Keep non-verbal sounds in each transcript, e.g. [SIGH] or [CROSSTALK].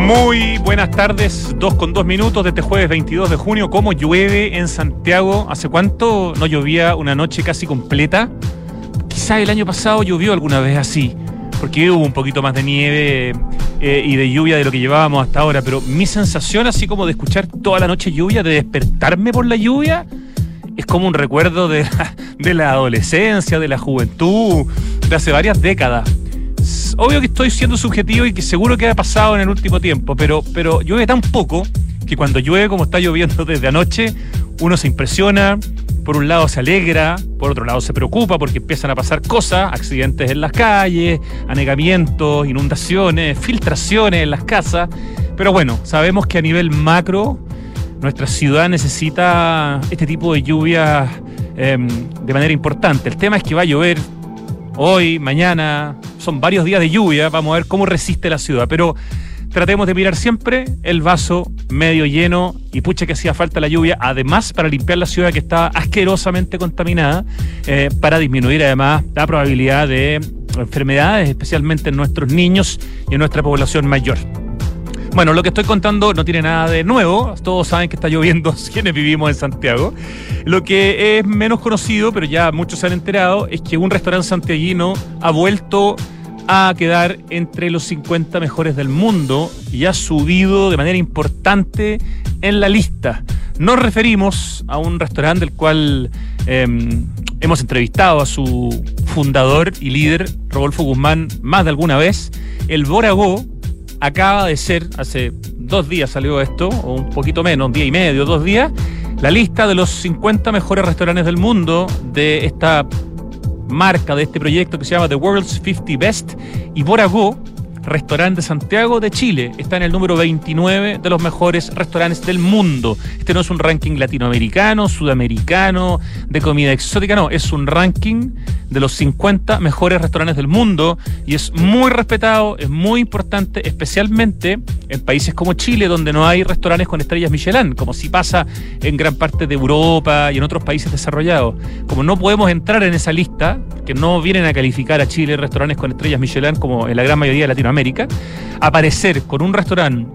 Muy buenas tardes, dos con dos minutos de este jueves 22 de junio. ¿Cómo llueve en Santiago? ¿Hace cuánto no llovía una noche casi completa? Quizá el año pasado llovió alguna vez así, porque hubo un poquito más de nieve eh, y de lluvia de lo que llevábamos hasta ahora, pero mi sensación así como de escuchar toda la noche lluvia, de despertarme por la lluvia, es como un recuerdo de la adolescencia, de la juventud, de hace varias décadas obvio que estoy siendo subjetivo y que seguro que ha pasado en el último tiempo, pero, pero llueve tan poco que cuando llueve como está lloviendo desde anoche, uno se impresiona, por un lado se alegra, por otro lado se preocupa porque empiezan a pasar cosas, accidentes en las calles, anegamientos, inundaciones, filtraciones en las casas, pero bueno, sabemos que a nivel macro nuestra ciudad necesita este tipo de lluvia em, de manera importante. El tema es que va a llover hoy, mañana, son varios días de lluvia, vamos a ver cómo resiste la ciudad, pero tratemos de mirar siempre el vaso medio lleno y pucha que hacía falta la lluvia, además para limpiar la ciudad que está asquerosamente contaminada, eh, para disminuir además la probabilidad de enfermedades, especialmente en nuestros niños y en nuestra población mayor. Bueno, lo que estoy contando no tiene nada de nuevo. Todos saben que está lloviendo [LAUGHS] quienes vivimos en Santiago. Lo que es menos conocido, pero ya muchos se han enterado, es que un restaurante santiaguino ha vuelto a quedar entre los 50 mejores del mundo y ha subido de manera importante en la lista. Nos referimos a un restaurante del cual em, hemos entrevistado a su fundador y líder, Rodolfo Guzmán, más de alguna vez. El Boragó acaba de ser, hace dos días salió esto, o un poquito menos, un día y medio, dos días, la lista de los 50 mejores restaurantes del mundo de esta marca, de este proyecto que se llama The World's 50 Best. Y Boragó Restaurante Santiago de Chile está en el número 29 de los mejores restaurantes del mundo. Este no es un ranking latinoamericano, sudamericano, de comida exótica, no, es un ranking de los 50 mejores restaurantes del mundo y es muy respetado, es muy importante, especialmente en países como Chile, donde no hay restaurantes con estrellas Michelin, como si pasa en gran parte de Europa y en otros países desarrollados. Como no podemos entrar en esa lista, que no vienen a calificar a Chile restaurantes con estrellas Michelin como en la gran mayoría de Latinoamérica, América, aparecer con un restaurante,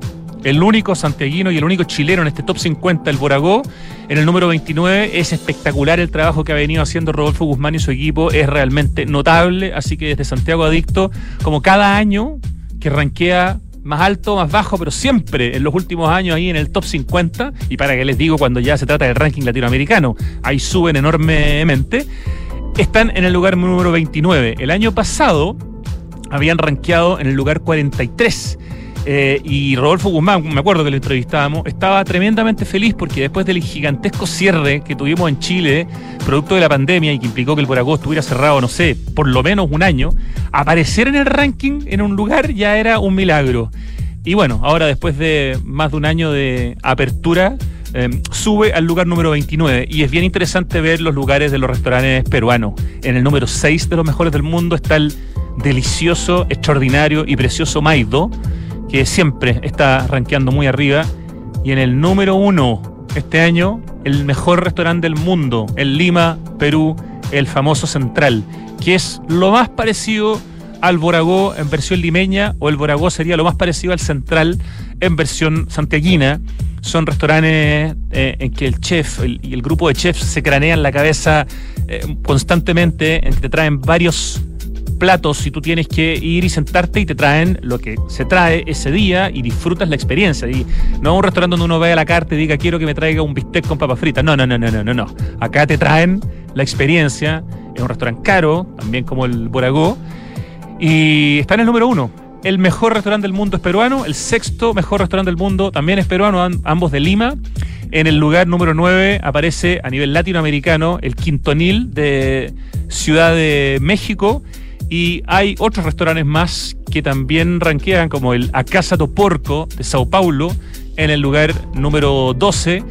el único santiaguino y el único chileno en este top 50, el Boragó, en el número 29, es espectacular el trabajo que ha venido haciendo Rodolfo Guzmán y su equipo, es realmente notable, así que desde Santiago Adicto, como cada año que ranquea más alto, más bajo, pero siempre en los últimos años ahí en el top 50, y para que les digo cuando ya se trata del ranking latinoamericano, ahí suben enormemente, están en el lugar número 29. El año pasado, habían rankeado en el lugar 43. Eh, y Rodolfo Guzmán, me acuerdo que lo entrevistábamos, estaba tremendamente feliz porque después del gigantesco cierre que tuvimos en Chile, producto de la pandemia y que implicó que el Boragó estuviera cerrado, no sé, por lo menos un año, aparecer en el ranking en un lugar ya era un milagro. Y bueno, ahora después de más de un año de apertura, em, sube al lugar número 29 y es bien interesante ver los lugares de los restaurantes peruanos. En el número 6 de los mejores del mundo está el delicioso, extraordinario y precioso Maido, que siempre está rankeando muy arriba. Y en el número uno este año, el mejor restaurante del mundo, en Lima, Perú, el famoso Central, que es lo más parecido al Boragó en versión limeña, o el Boragó sería lo más parecido al Central en versión santiaguina. Son restaurantes eh, en que el chef y el grupo de chefs se cranean la cabeza eh, constantemente, en que te traen varios platos si tú tienes que ir y sentarte y te traen lo que se trae ese día y disfrutas la experiencia. Y no un restaurante donde uno vaya a la carta y diga quiero que me traiga un bistec con papas fritas. No, no, no, no, no, no, no. Acá te traen la experiencia. Es un restaurante caro, también como el Boragó. Y está en el número uno. El mejor restaurante del mundo es peruano. El sexto mejor restaurante del mundo también es peruano, ambos de Lima. En el lugar número 9 aparece a nivel latinoamericano el Quintonil de Ciudad de México y hay otros restaurantes más que también ranquean, como el Acasa do Porco de Sao Paulo, en el lugar número 12.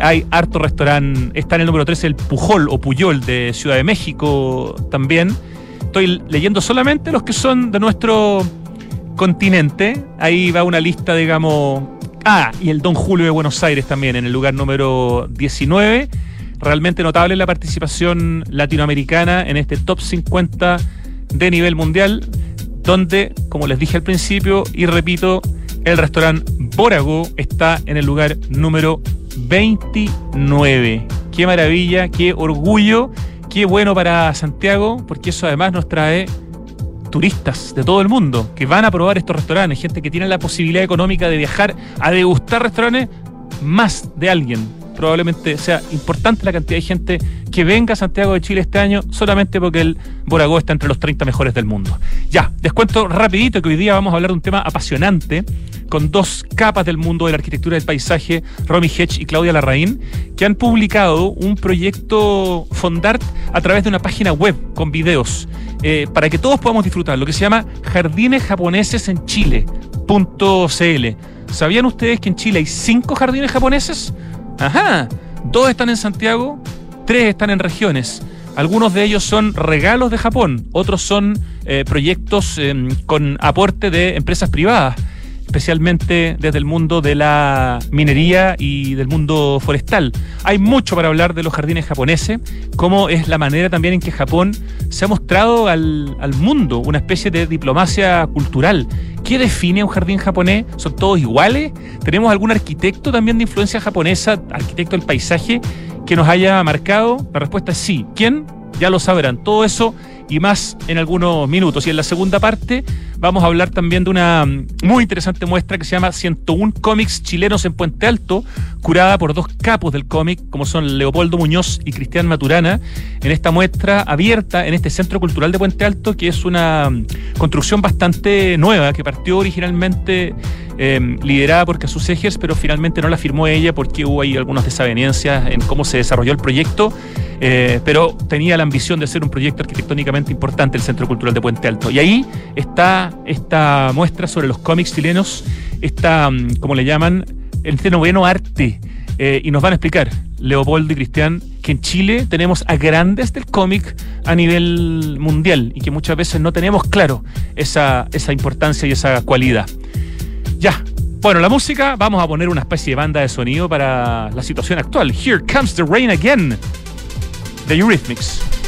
Hay harto restaurante, está en el número 13 el Pujol o Puyol de Ciudad de México también. Estoy leyendo solamente los que son de nuestro continente. Ahí va una lista, digamos. Ah, y el Don Julio de Buenos Aires también, en el lugar número 19. Realmente notable la participación latinoamericana en este top 50 de nivel mundial, donde, como les dije al principio y repito, El restaurante Borago está en el lugar número 29. Qué maravilla, qué orgullo, qué bueno para Santiago, porque eso además nos trae turistas de todo el mundo que van a probar estos restaurantes, gente que tiene la posibilidad económica de viajar a degustar restaurantes más de alguien probablemente sea importante la cantidad de gente que venga a Santiago de Chile este año solamente porque el Boragó está entre los 30 mejores del mundo. Ya, les cuento rapidito que hoy día vamos a hablar de un tema apasionante con dos capas del mundo de la arquitectura del paisaje, Romy Hedge y Claudia Larraín, que han publicado un proyecto Fondart a través de una página web con videos eh, para que todos podamos disfrutar, lo que se llama Jardines Japoneses en Chile.cl. ¿Sabían ustedes que en Chile hay cinco jardines japoneses? Ajá, dos están en Santiago, tres están en regiones. Algunos de ellos son regalos de Japón, otros son eh, proyectos em, con aporte de empresas privadas especialmente desde el mundo de la minería y del mundo forestal. Hay mucho para hablar de los jardines japoneses, cómo es la manera también en que Japón se ha mostrado al, al mundo, una especie de diplomacia cultural. ¿Qué define un jardín japonés? ¿Son todos iguales? ¿Tenemos algún arquitecto también de influencia japonesa, arquitecto del paisaje, que nos haya marcado? La respuesta es sí. ¿Quién? Ya lo sabrán. Todo eso y más en algunos minutos. Y en la segunda parte vamos a hablar también de una muy interesante muestra que se llama 101 cómics chilenos en Puente Alto, curada por dos capos del cómic, como son Leopoldo Muñoz y Cristian Maturana, en esta muestra abierta en este Centro Cultural de Puente Alto, que es una construcción bastante nueva, que partió originalmente eh, liderada por Casus Egers, pero finalmente no la firmó ella porque hubo ahí algunas desavenencias en cómo se desarrolló el proyecto. Eh, pero tenía la ambición de ser un proyecto arquitectónicamente importante el Centro Cultural de Puente Alto. Y ahí está esta muestra sobre los cómics chilenos, esta, mm, como le llaman, este noveno arte. Eh, y nos van a explicar, Leopoldo y Cristian, que en Chile tenemos a grandes del cómic a nivel mundial y que muchas veces no tenemos claro esa, esa importancia y esa cualidad. Ya, bueno, la música, vamos a poner una especie de banda de sonido para la situación actual. Here comes the rain again. The Eurythmics.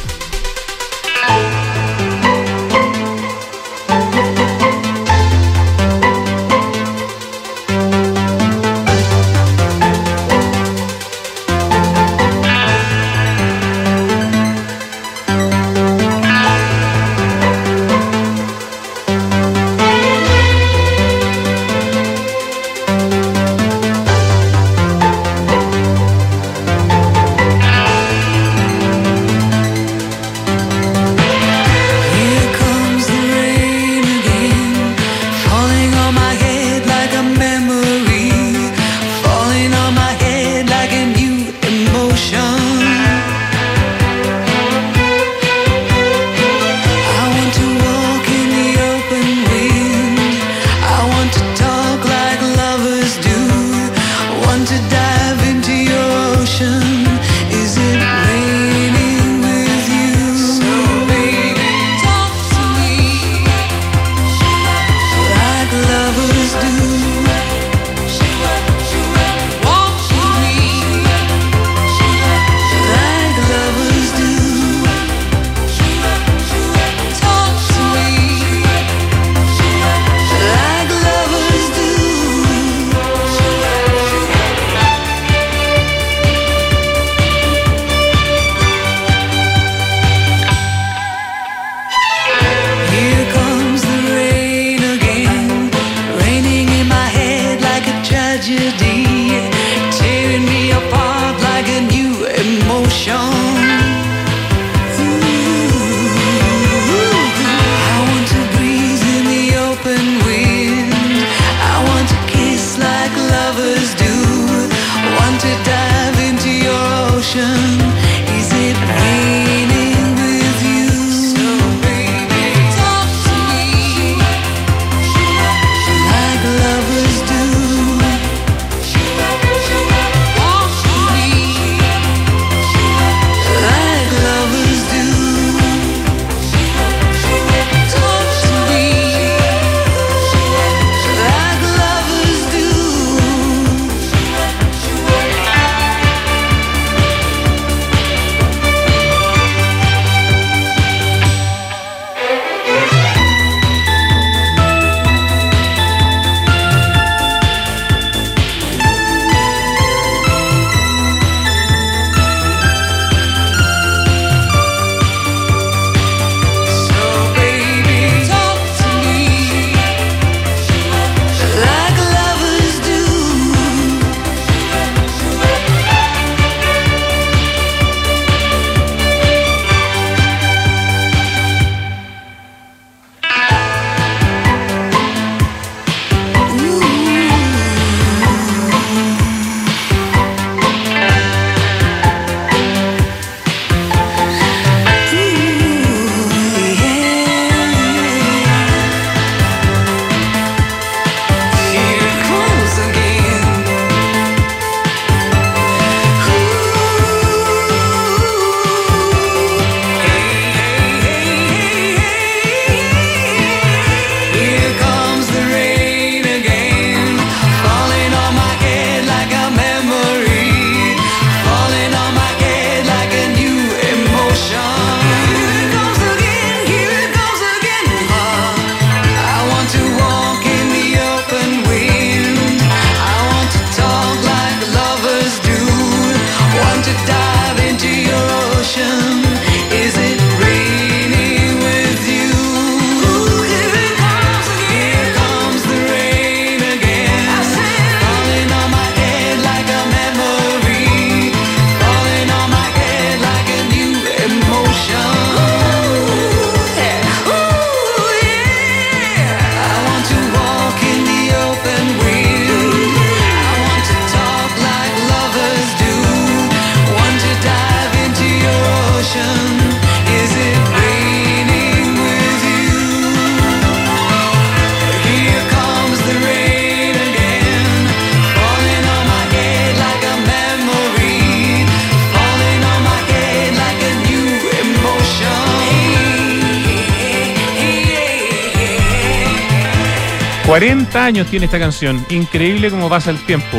40 años tiene esta canción. Increíble cómo pasa el tiempo.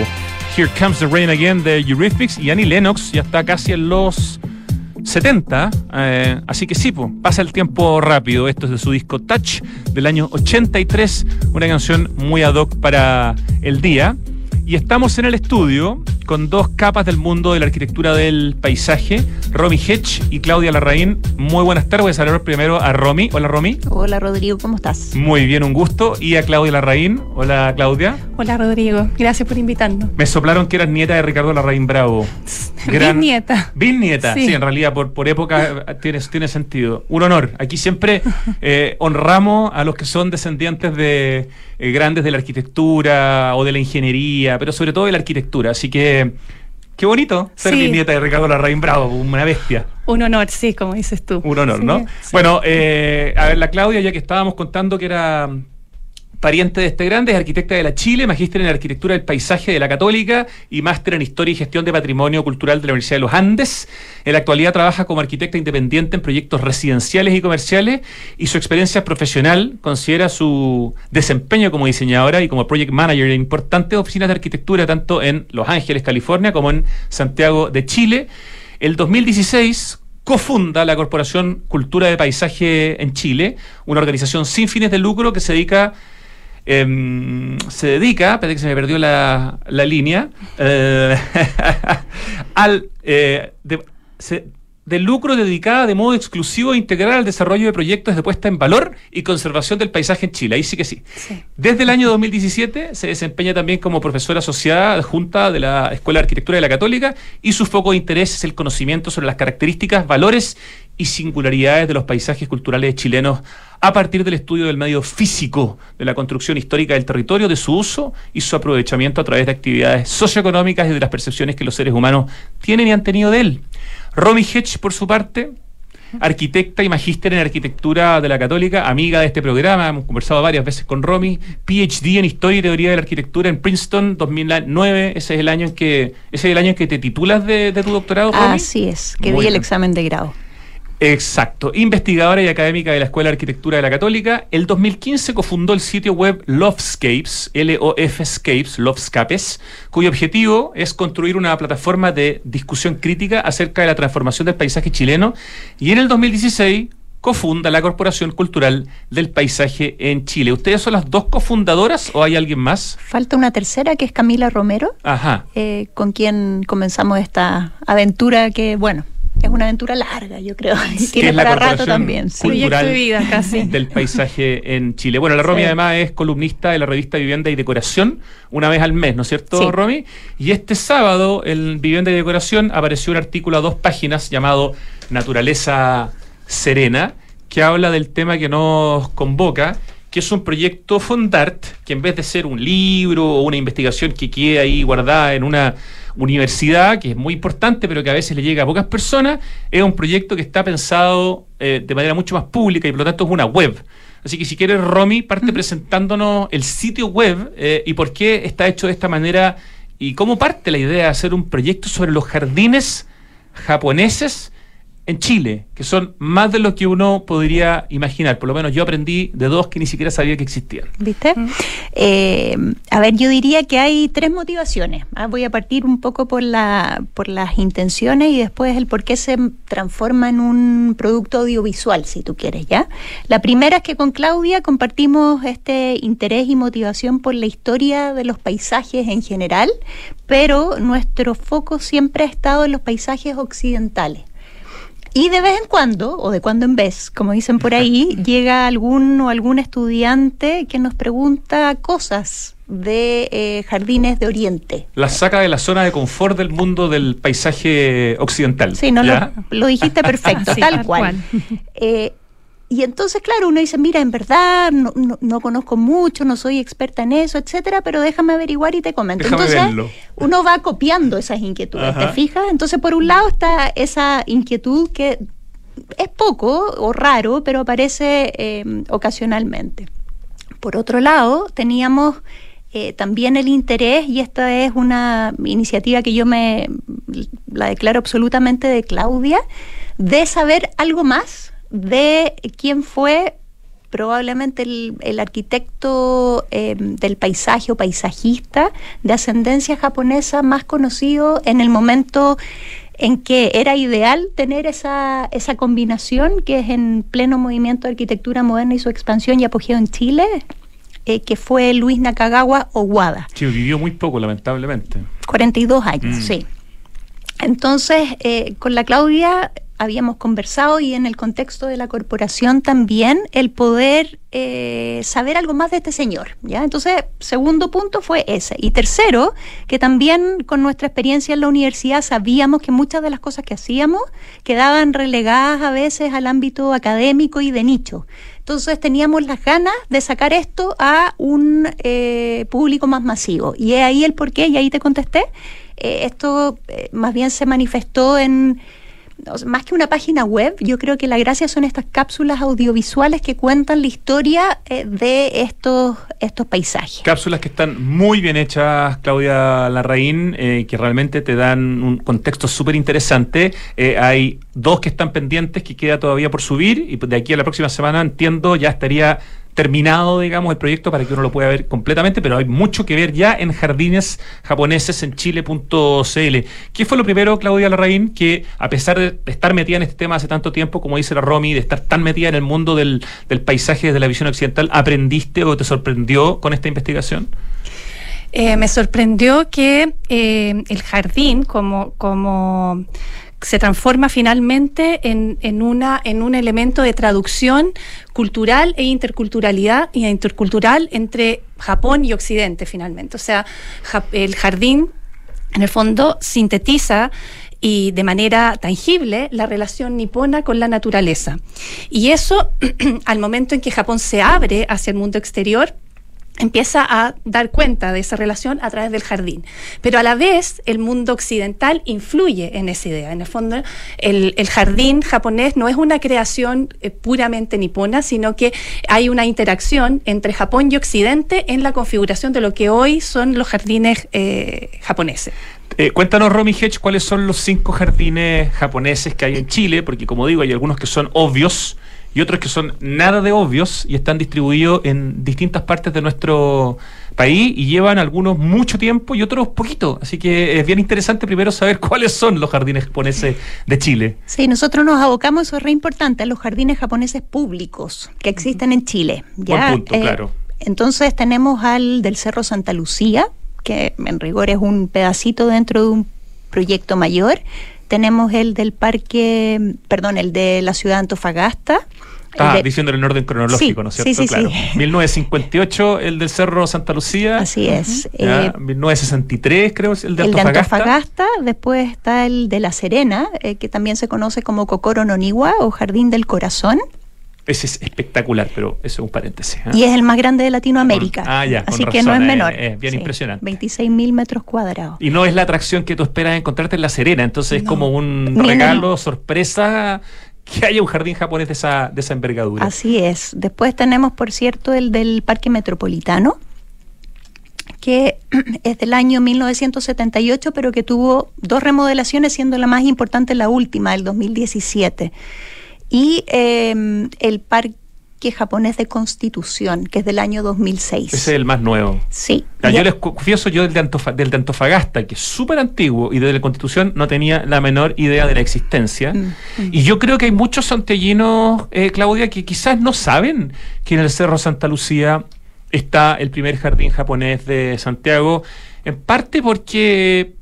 Here Comes the Rain Again de Eurythmics y Annie Lennox ya está casi en los 70. Eh, así que sí, pasa el tiempo rápido. Esto es de su disco Touch del año 83. Una canción muy ad hoc para el día. Y estamos en el estudio con dos capas del mundo de la arquitectura del paisaje, Romy Hedge y Claudia Larraín. Muy buenas tardes. Voy a saludar primero a Romy. Hola, Romy. Hola, Rodrigo. ¿Cómo estás? Muy bien, un gusto. Y a Claudia Larraín. Hola, Claudia. Hola, Rodrigo. Gracias por invitarnos. Me soplaron que eras nieta de Ricardo Larraín Bravo. Gran... [LAUGHS] Bisnieta. Bisnieta, sí. sí, en realidad por, por época tiene, tiene sentido. Un honor. Aquí siempre [LAUGHS] eh, honramos a los que son descendientes de eh, grandes de la arquitectura o de la ingeniería, pero sobre todo de la arquitectura. Así que qué bonito ser mi nieta de Ricardo Larraín Bravo, una bestia. Un honor, sí, como dices tú. Un honor, ¿no? Bueno, eh, a ver, la Claudia, ya que estábamos contando que era Pariente de este grande, es arquitecta de la Chile, magíster en arquitectura del paisaje de la Católica y máster en historia y gestión de patrimonio cultural de la Universidad de los Andes. En la actualidad trabaja como arquitecta independiente en proyectos residenciales y comerciales y su experiencia profesional considera su desempeño como diseñadora y como project manager en importantes oficinas de arquitectura tanto en Los Ángeles, California, como en Santiago de Chile. El 2016 cofunda la Corporación Cultura de Paisaje en Chile, una organización sin fines de lucro que se dedica Em, se dedica, espérate que se me perdió la, línea, eh, [LAUGHS] al eh, de, lucro dedicada de modo exclusivo e integral al desarrollo de proyectos de puesta en valor y conservación del paisaje en Chile. Ahí sí que sí. Desde el año 2017 se desempeña también como profesora asociada junta de la Escuela de Arquitectura de la Católica y su foco de interés es el conocimiento sobre las características, valores y singularidades de los paisajes culturales chilenos a partir del estudio del medio físico de la construcción histórica del territorio, de su uso y su aprovechamiento a través de actividades socioeconómicas y de las percepciones que los seres humanos tienen y han tenido de él. Romy Hedge, por su parte, arquitecta y magíster en arquitectura de la Católica, amiga de este programa, hemos conversado varias veces con Romy, PhD en Historia y Teoría de la Arquitectura en Princeton 2009, ese es el año en que ese es el año en que te titulas de, tu doctorado. Romy? Así es, que di el examen de grado. Exacto, investigadora y académica de la Escuela de Arquitectura de la Católica. El 2015 cofundó el sitio web Lovescapes, L-O-F-Scapes, Lovescapes, cuyo objetivo es construir una plataforma de discusión crítica acerca de la transformación del paisaje chileno. Y en el 2016 cofunda la Corporación Cultural del Paisaje en Chile. ¿Ustedes son las dos cofundadoras o hay alguien más? Falta una tercera que es Camila Romero, Ajá. Eh, con quien comenzamos esta aventura que, bueno, es una aventura larga, yo creo. [LAUGHS] Y tiene para rato también. Sí. Proyecto de vida casi. [LAUGHS] Del paisaje en Chile. Bueno, la Romy además es columnista de la revista Vivienda y Decoración, una vez al mes, ¿no es cierto, Romy? Y este sábado en Vivienda y Decoración apareció un artículo a dos páginas llamado Naturaleza Serena, que habla del tema que nos convoca que es un proyecto Fondart, que en vez de ser un libro o una investigación que quede ahí guardada en una universidad, que es muy importante, pero que a veces le llega a pocas personas, es un proyecto que está pensado eh, de manera mucho más pública y por lo tanto es una web. Así que si quieres, Romy, parte presentándonos el sitio web eh, y por qué está hecho de esta manera y cómo parte la idea de hacer un proyecto sobre los jardines japoneses en Chile, que son más de lo que uno podría imaginar. Por lo menos yo aprendí de dos que ni siquiera sabía que existían. ¿Viste? Eh, a ver, yo diría que hay tres motivaciones. ¿ah? Voy a partir un poco por, la, por las intenciones y después el por qué se transforma en un producto audiovisual, si tú quieres, ¿ya? La primera es que con Claudia compartimos este interés y motivación por la historia de los paisajes en general, pero nuestro foco siempre ha estado en los paisajes occidentales. Y de vez en cuando, o de cuando en vez, como dicen por ahí, llega algún o algún estudiante que nos pregunta cosas de eh, jardines de Oriente. La saca de la zona de confort del mundo del paisaje occidental. Sí, no lo, dijiste perfecto, [LAUGHS] tal, cual. Eh, y entonces, claro, uno dice, mira, en verdad no, no, conozco mucho, no soy experta en eso, etcétera, pero déjame averiguar y te comento. entonces, uno va copiando esas inquietudes, ¿te fijas? Entonces, por un lado está esa inquietud que es poco o raro, pero aparece em, ocasionalmente. Por otro lado, teníamos eh, también el interés, y esta es una iniciativa que yo me la declaro absolutamente de Claudia, de saber algo más de quién fue probablemente el, arquitecto em, del paisaje o paisajista de ascendencia japonesa más conocido en el momento en que era ideal tener esa, esa combinación que es en pleno movimiento de arquitectura moderna y su expansión y apogeo en Chile, eh, que fue Luis Nakagawa Owada. Sí, vivió muy poco, lamentablemente. 42 años, mm. sí. Entonces, eh, con la Claudia habíamos conversado y en el contexto de la corporación también el poder eh, saber algo más de este señor. ¿ya? Entonces, segundo punto fue ese. Y tercero, que también con nuestra experiencia en la universidad sabíamos que muchas de las cosas que hacíamos quedaban relegadas a veces al ámbito académico y de nicho. Entonces teníamos las ganas de sacar esto a un eh, público más masivo. Y es ahí el porqué, y ahí te contesté. Eh, esto más bien se manifestó en más que una página web, yo creo que la gracia son estas cápsulas audiovisuales que cuentan la historia eh, de estos, estos paisajes. Cápsulas que están muy bien hechas, Claudia Larraín, eh, que realmente te dan un contexto súper interesante. Eh, hay dos que están pendientes que queda todavía por subir y de aquí a la próxima semana entiendo ya estaría terminado, digamos, el proyecto para que uno lo pueda ver completamente, pero hay mucho que ver ya en jardines japoneses en chile.cl. ¿Qué fue lo primero, Claudia Larraín, que a pesar de estar metida en este tema hace tanto tiempo, como dice la Romy, de estar tan metida en el mundo del, paisaje desde la visión occidental, aprendiste o te sorprendió con esta investigación? Eh, me sorprendió que eh, el jardín como, como se transforma finalmente en, en, una, en un elemento de traducción cultural e interculturalidad y intercultural entre Japón y Occidente finalmente. O sea, el jardín en el fondo sintetiza y de manera tangible la relación nipona con la naturaleza. Y eso, [CLEARS THROAT] al momento en que Japón se abre hacia el mundo exterior, empieza a dar cuenta de esa relación a través del jardín. Pero a la vez el mundo occidental influye en esa idea. En el fondo, el, jardín japonés no es una creación eh, puramente nipona, sino que hay una interacción entre Japón y Occidente en la configuración de lo que hoy son los jardines eh, japoneses. Eh, cuéntanos, Romy Hedge, cuáles son los cinco jardines japoneses que hay en Chile, porque como digo, hay algunos que son obvios y otros que son nada de obvios y están distribuidos en distintas partes de nuestro país y llevan algunos mucho tiempo y otros poquito. Así que es bien interesante primero saber [LAUGHS] cuáles son los jardines japoneses de Chile. Sí, nosotros nos abocamos, eso es re importante, a los jardines japoneses públicos que existen en Chile. ¿ya? punto, eh, claro. Entonces tenemos al del Cerro Santa Lucía, que en rigor es un pedacito dentro de un proyecto mayor tenemos el del parque, perdón, el de la ciudad de Antofagasta. Ah, diciendo el orden cronológico, ¿no es cierto? Sí, sí, claro. 1958, el del Cerro Santa Lucía. Así es. 1963, eh, creo, el de Antofagasta. El de Antofagasta, después está el de La Serena, eh, que también se conoce como Cocoro Noniwa o Jardín del Corazón. Ese es espectacular, pero eso es un paréntesis. ¿eh? Y es el más grande de Latinoamérica. ah, ya, Así que no es menor. Es, bien impresionante. 26 mil metros cuadrados. Y no es la atracción que tú esperas encontrarte en La Serena, entonces es como un regalo, sorpresa que haya un jardín japonés de esa, de esa envergadura. Así es. Después tenemos, por cierto, el del Parque Metropolitano, que [CLEARS THROAT] es del año 1978, pero que tuvo dos remodelaciones, siendo la más importante la última, el 2017 y em, el Parque japonés de Constitución, que es del año 2006. Ese es el más nuevo. Sí. yo les confieso, yo del de, del de Antofagasta, que es súper antiguo, y desde la Constitución no tenía la menor idea de la existencia. Mm, mm. Y yo creo que hay muchos santellinos, eh, Claudia, que quizás no saben que en el Cerro Santa Lucía está el primer jardín japonés de Santiago, en parte porque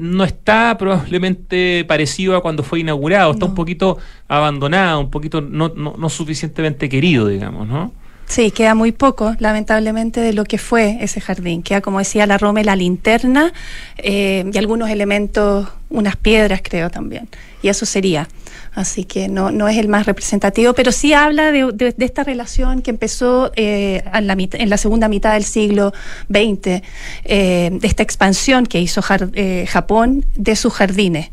no está probablemente parecido a cuando fue inaugurado, está un poquito abandonado, un poquito no, no, no suficientemente querido, digamos, ¿no? Sí, queda muy poco, lamentablemente, de lo que fue ese jardín. Queda, como decía la Rome, la linterna eh, y algunos elementos, unas piedras, creo también. Y eso sería. Así que no, no es el más representativo, pero sí habla de, esta relación que empezó eh, en, la en, la segunda mitad del siglo XX, eh, de esta expansión que hizo Japón de sus jardines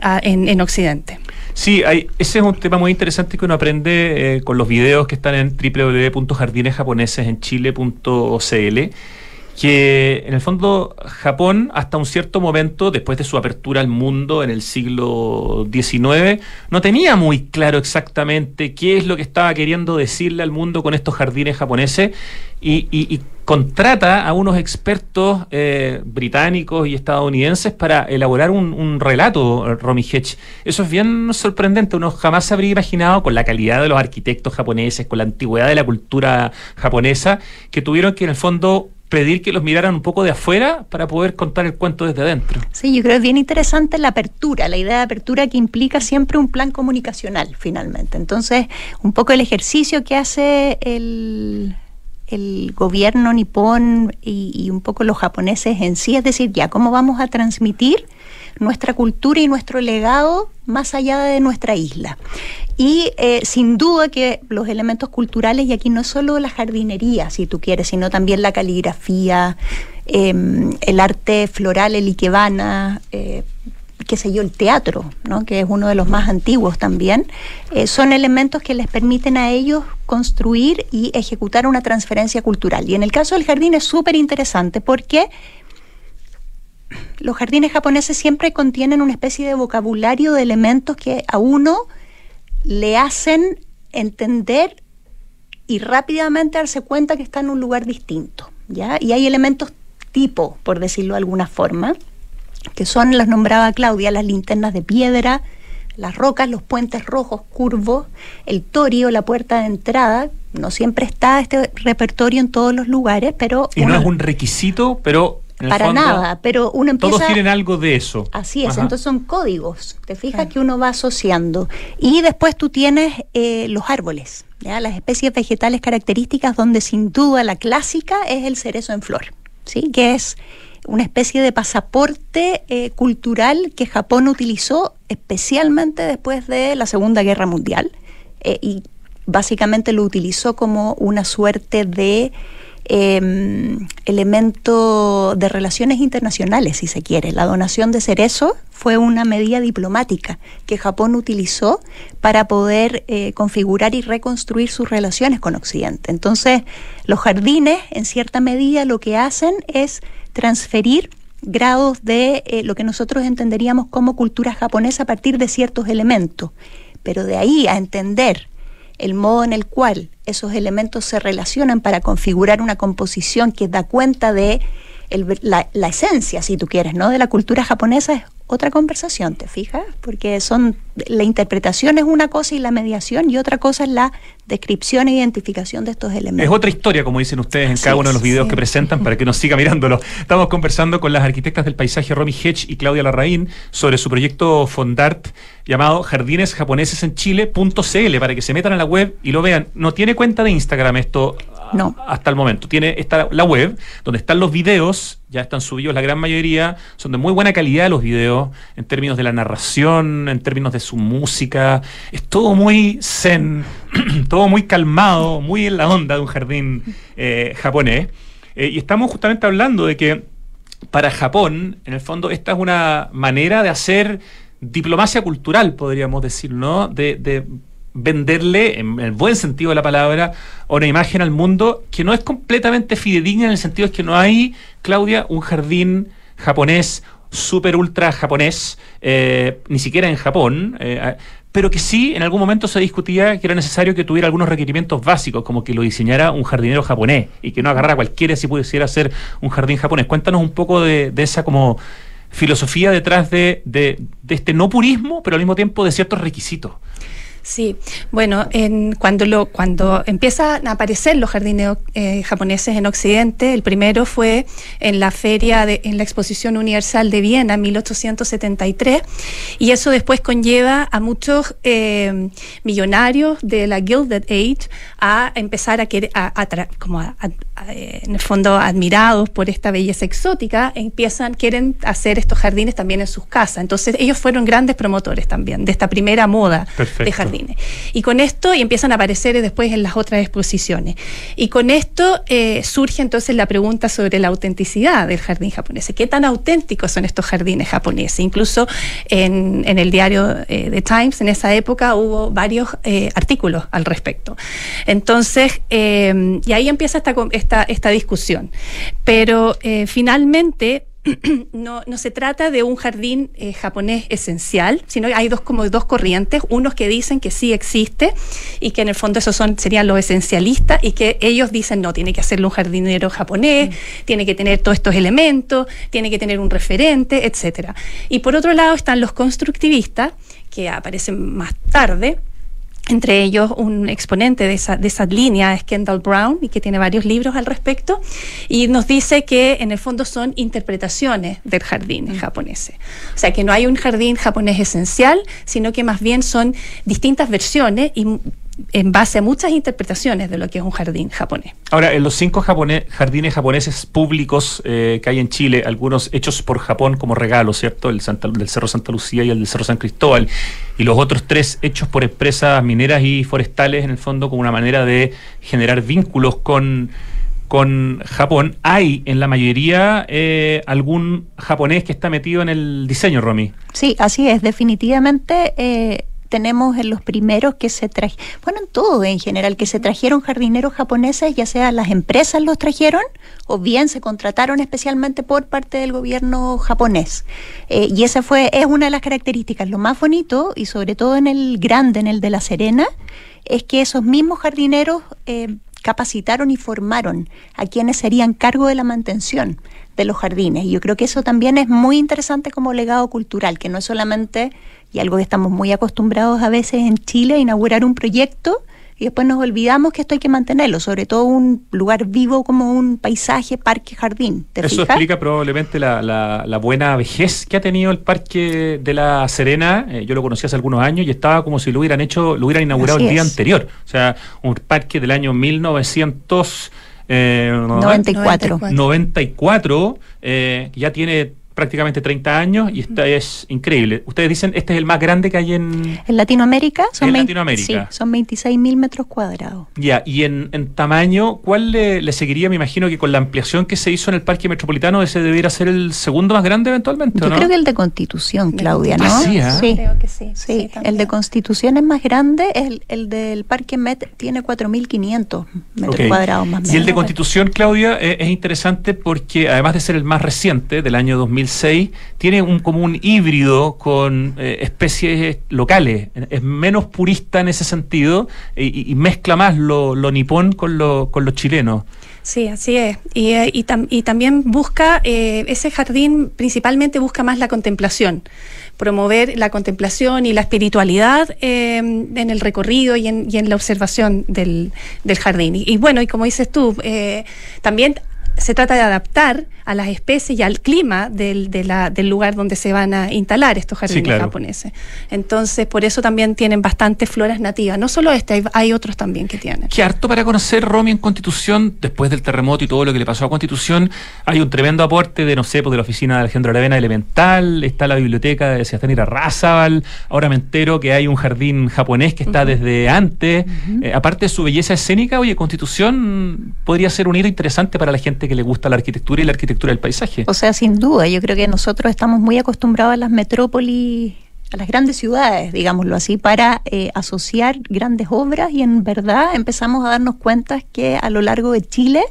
ah, en, en Occidente. Sí, hay, ese es un tema muy interesante que uno aprende eh, con los videos que están en www.jardinesjaponesesenchile.cl que en el fondo Japón hasta un cierto momento, después de su apertura al mundo en el siglo XIX, no tenía muy claro exactamente qué es lo que estaba queriendo decirle al mundo con estos jardines japoneses y, contrata a unos expertos eh, británicos y estadounidenses para elaborar un, relato, Romy Hedge. Eso es bien sorprendente, uno jamás se habría imaginado con la calidad de los arquitectos japoneses, con la antigüedad de la cultura japonesa, que tuvieron que en el fondo pedir que los miraran un poco de afuera para poder contar el cuento desde adentro. Sí, yo creo que es bien interesante la apertura, la idea de apertura que implica siempre un plan comunicacional, finalmente. Entonces, un poco el ejercicio que hace el, el gobierno nipón y, y, un poco los japoneses en sí, es decir, ya, ¿cómo vamos a transmitir nuestra cultura y nuestro legado más allá de nuestra isla? Y eh, sin duda que los elementos culturales, y aquí no es solo la jardinería, si tú quieres, sino también la caligrafía, em, el arte floral, el ikebana, eh, qué sé yo, el teatro, ¿no? que es uno de los más antiguos también, eh, son elementos que les permiten a ellos construir y ejecutar una transferencia cultural. Y en el caso del jardín es súper interesante porque los jardines japoneses siempre contienen una especie de vocabulario de elementos que a uno le hacen entender y rápidamente darse cuenta que está en un lugar distinto, ¿ya? Y hay elementos tipo, por decirlo de alguna forma, que son, las nombraba Claudia, las linternas de piedra, las rocas, los puentes rojos curvos, el torio, la puerta de entrada. No siempre está este repertorio en todos los lugares, pero... Y no es un requisito, pero para nada, pero uno empieza... Todos tienen algo de eso. Así es, entonces son códigos, te fijas que uno va asociando. Y después tú tienes eh, los árboles, ¿ya? las especies vegetales características donde sin duda la clásica es el cerezo en flor, ¿sí? que es una especie de pasaporte eh, cultural que Japón utilizó especialmente después de la Segunda Guerra Mundial eh, y básicamente lo utilizó como una suerte de eh, elemento de relaciones internacionales, si se quiere. La donación de cerezo fue una medida diplomática que Japón utilizó para poder eh, configurar y reconstruir sus relaciones con Occidente. Entonces, los jardines, en cierta medida, lo que hacen es transferir grados de eh, lo que nosotros entenderíamos como cultura japonesa a partir de ciertos elementos. Pero de ahí a entender el modo en el cual esos elementos se relacionan para configurar una composición que da cuenta de la, la, esencia, si tú quieres, ¿no? de la cultura japonesa es otra conversación, ¿te fijas? Porque son la interpretación es una cosa y la mediación y otra cosa es la descripción e identificación de estos elementos. Es otra historia, como dicen ustedes en cada uno de los videos que presentan para que nos siga mirándolo. Estamos conversando con las arquitectas del paisaje Romy Hedge y Claudia Larraín sobre su proyecto Fondart llamado Jardines Japoneses en Chile.cl para que se metan a la web y lo vean. No tiene cuenta de Instagram esto no. hasta el momento. Tiene está la web donde están los videos, ya están subidos la gran mayoría, son de muy buena calidad los videos en términos de la narración, en términos de su música. Es todo muy zen, [CLEARS THROAT] todo muy calmado, muy en la onda de un jardín eh, japonés. Eh, y estamos justamente hablando de que para Japón, en el fondo, esta es una manera de hacer diplomacia cultural, podríamos decir, ¿no? De, de venderle, en el buen sentido de la palabra, una imagen al mundo que no es completamente fidedigna en el sentido de que no hay, Claudia, un jardín japonés, super ultra japonés, eh, ni siquiera en Japón, eh, pero que sí en algún momento se discutía que era necesario que tuviera algunos requerimientos básicos, como que lo diseñara un jardinero japonés y que no agarrara cualquiera si pudiera ser un jardín japonés. Cuéntanos un poco de, esa como filosofía detrás de, de, de este no purismo, pero al mismo tiempo de ciertos requisitos. Sí, bueno, en, cuando, lo, cuando empiezan a aparecer los jardines eh, japoneses en Occidente, el primero fue en la feria, de, en la Exposición Universal de Viena, en 1873, y eso después conlleva a muchos eh, millonarios de la Gilded Age a empezar a querer, a, como a, en el fondo admirados por esta belleza exótica, empiezan, quieren hacer estos jardines también en sus casas. Entonces ellos fueron grandes promotores también de esta primera moda de jardines. Y con esto, y empiezan a aparecer después en las otras exposiciones. Y con esto eh, surge entonces la pregunta sobre la autenticidad del jardín japonés. ¿Qué tan auténticos son estos jardines japoneses? Incluso en, el diario eh, The Times, en esa época, hubo varios eh, artículos al respecto. Entonces, y ahí empieza esta, esta, esta discusión. Pero eh, finalmente [CLEARS THROAT] no, no, se trata de un jardín eh, japonés esencial, sino hay dos como dos corrientes, unos que dicen que sí existe y que en el fondo esos son serían los esencialistas y que ellos dicen no, tiene que hacerlo un jardinero japonés, mm. tiene que tener todos estos elementos, tiene que tener un referente, etcétera. Y por otro lado están los constructivistas que aparecen más tarde entre ellos un exponente de esa, de esa línea es Kendall Brown y que tiene varios libros al respecto y nos dice que en el fondo son interpretaciones del jardín mm. japonés. O sea que no hay un jardín japonés esencial, sino que más bien son distintas versiones y en base a muchas interpretaciones de lo que es un jardín japonés. Ahora, en los cinco jardines japoneses públicos eh, que hay en Chile, algunos hechos por Japón como regalo, ¿cierto? El del Cerro Santa Lucía y el del Cerro San Cristóbal, y los otros tres hechos por empresas mineras y forestales, en el fondo, como una manera de generar vínculos con con Japón, ¿hay en la mayoría eh, algún japonés que está metido en el diseño, Romy? Sí, así es. Definitivamente eh, tenemos en los primeros que se trajeron, bueno, en todo en general, que se trajeron jardineros japoneses, ya sea las empresas los trajeron o bien se contrataron especialmente por parte del gobierno japonés. Eh, y esa fue, es una de las características. Lo más bonito, y sobre todo en el grande, en el de La Serena, es que esos mismos jardineros eh, capacitaron y formaron a quienes serían cargo de la mantención de los jardines. Y yo creo que eso también es muy interesante como legado cultural, que no es solamente y algo que estamos muy acostumbrados a veces en Chile, a inaugurar un proyecto y después nos olvidamos que esto hay que mantenerlo, sobre todo un lugar vivo como un paisaje, parque, jardín. Eso explica probablemente la, la, buena vejez que ha tenido el parque de la Serena. Eh, yo lo conocí hace algunos años y estaba como si lo hubieran hecho, lo hubieran inaugurado el día anterior. O sea, un parque del año 1994. Eh, 94. 94, eh, ya tiene prácticamente 30 años y esta es increíble. Ustedes dicen, este es el más grande que hay en... En Latinoamérica. Son en Latinoamérica. Sí, son 26 mil metros cuadrados. Ya, y en, tamaño, ¿cuál le, seguiría? Me imagino que con la ampliación que se hizo en el Parque Metropolitano, ese debería ser el segundo más grande eventualmente, Yo creo que el de Constitución, Claudia, ¿no? Ah, sí, sí, creo que sí. Sí, el de Constitución es más grande, el, el del Parque Met tiene 4.500 metros cuadrados más o menos. Y el de Constitución, Claudia, es, es interesante porque además de ser el más reciente, del año 2000 tiene un, como un híbrido con eh, especies locales, es menos purista en ese sentido y, mezcla más lo, nipón con lo, con chileno. Sí, así es. Y, eh, también busca, eh, ese jardín principalmente busca más la contemplación, promover la contemplación y la espiritualidad en el recorrido y en, y en la observación del jardín. Y, bueno, y como dices tú, también se trata de adaptar a las especies y al clima del, del lugar donde se van a instalar estos jardines japoneses. Entonces, por eso también tienen bastantes floras nativas. No solo este, hay, otros también que tienen. Qué harto para conocer Romy en Constitución, después del terremoto y todo lo que le pasó a Constitución, hay un tremendo aporte de, no sé, pues de la oficina de Alejandro Aravena Elemental, está la biblioteca de Sebastián Razabal, ahora me entero que hay un jardín japonés que está desde antes. Eh, aparte de su belleza escénica, oye, Constitución podría ser un hito interesante para la gente que le gusta la arquitectura y la arquitectura del paisaje. O sea, sin duda, yo creo que nosotros estamos muy acostumbrados a las metrópolis a las grandes ciudades, digámoslo así, para eh, asociar grandes obras y en verdad empezamos a darnos cuenta que a lo largo de Chile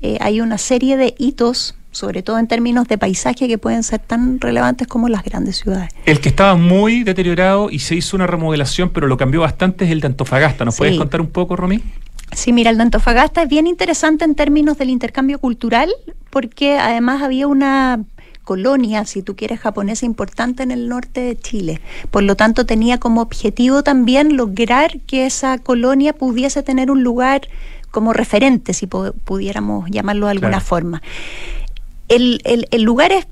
eh, hay una serie de hitos sobre todo en términos de paisaje que pueden ser tan relevantes como las grandes ciudades. El que estaba muy deteriorado y se hizo una remodelación, pero lo cambió bastante es el de Antofagasta. ¿Nos puedes contar un poco, Romy? Sí, mira, el de Antofagasta es bien interesante en términos del intercambio cultural, porque además había una colonia, si tú quieres, japonesa importante en el norte de Chile. Por lo tanto, tenía como objetivo también lograr que esa colonia pudiese tener un lugar como referente, si pudiéramos llamarlo de alguna forma. El, el, el lugar es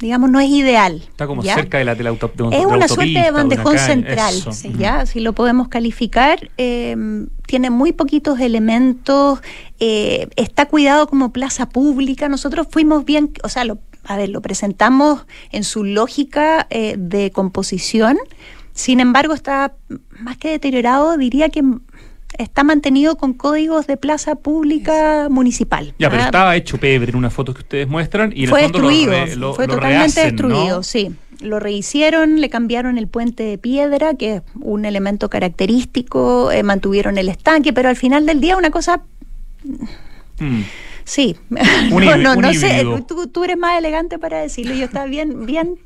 digamos, no es ideal. Está como cerca de la, de Es una suerte de bandejón central, ¿ya? Si lo podemos calificar. Em, tiene muy poquitos elementos, eh, está cuidado como plaza pública. Nosotros fuimos bien, o sea, lo, a ver, lo presentamos en su lógica eh, de composición. Sin embargo, está más que deteriorado, diría que está mantenido con códigos de plaza pública municipal. Ya, pero ah, estaba hecho pebre en una foto que ustedes muestran y en fue destruido, fue totalmente destruido, sí. Lo rehicieron, le cambiaron el puente de piedra, que es un elemento característico, eh, mantuvieron el estanque, pero al final del día una cosa Mm. Sí, [LAUGHS] no, no, no sé, tú, tú, eres más elegante para decirlo, yo estaba bien, bien,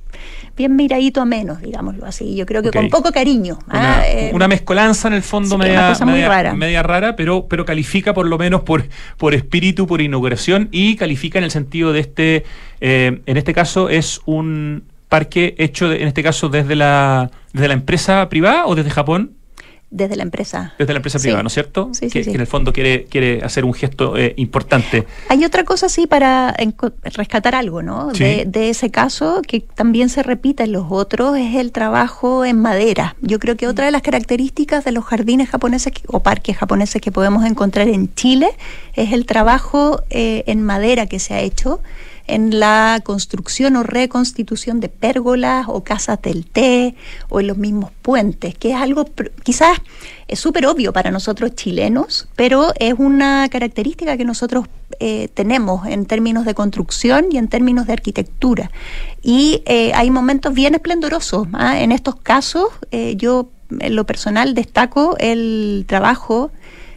bien miradito a menos, digámoslo así, yo creo que con poco cariño. Una, ¿ah? eh, una, mezcolanza en el fondo media, media, rara. media, rara. pero, pero califica por lo menos por, por espíritu, por inauguración y califica en el sentido de este, eh, en este caso es un parque hecho, en este caso desde la, desde la empresa privada o desde Japón. Desde la empresa. Desde la empresa privada, ¿no es cierto? Sí, que, que, en el fondo quiere, quiere hacer un gesto eh, importante. Hay otra cosa, sí, para rescatar algo, ¿no? De, de, ese caso, que también se repite en los otros, es el trabajo en madera. Yo creo que otra de las características de los jardines japoneses o parques japoneses que podemos encontrar en Chile es el trabajo eh, en madera que se ha hecho en la construcción o reconstitución de pérgolas o casas del té o en los mismos puentes, que es algo quizás es súper obvio para nosotros chilenos, pero es una característica que nosotros eh, tenemos en términos de construcción y en términos de arquitectura. Y eh, hay momentos bien esplendorosos. ¿ah? En estos casos, eh, yo en lo personal destaco el trabajo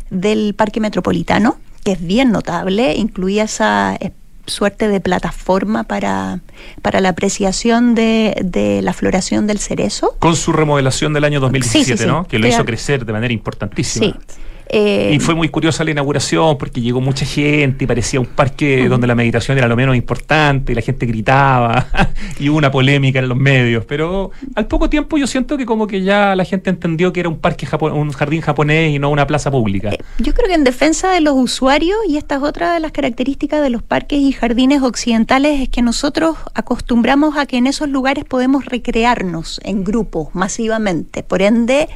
del Parque Metropolitano, que es bien notable, incluía esa suerte de plataforma para, para la apreciación de, de, la floración del cerezo. Con su remodelación del año 2017, ¿no? Que lo hizo crecer de manera importantísima. Sí. Eh, y fue muy curiosa la inauguración porque llegó mucha gente y parecía un parque donde la meditación era lo menos importante y la gente gritaba [LAUGHS] y hubo una polémica en los medios. Pero al poco tiempo yo siento que como que ya la gente entendió que era un parque un jardín japonés y no una plaza pública. Eh, yo creo que en defensa de los usuarios y esta es otra de las características de los parques y jardines occidentales es que nosotros acostumbramos a que en esos lugares podemos recrearnos en grupos masivamente. Por ende,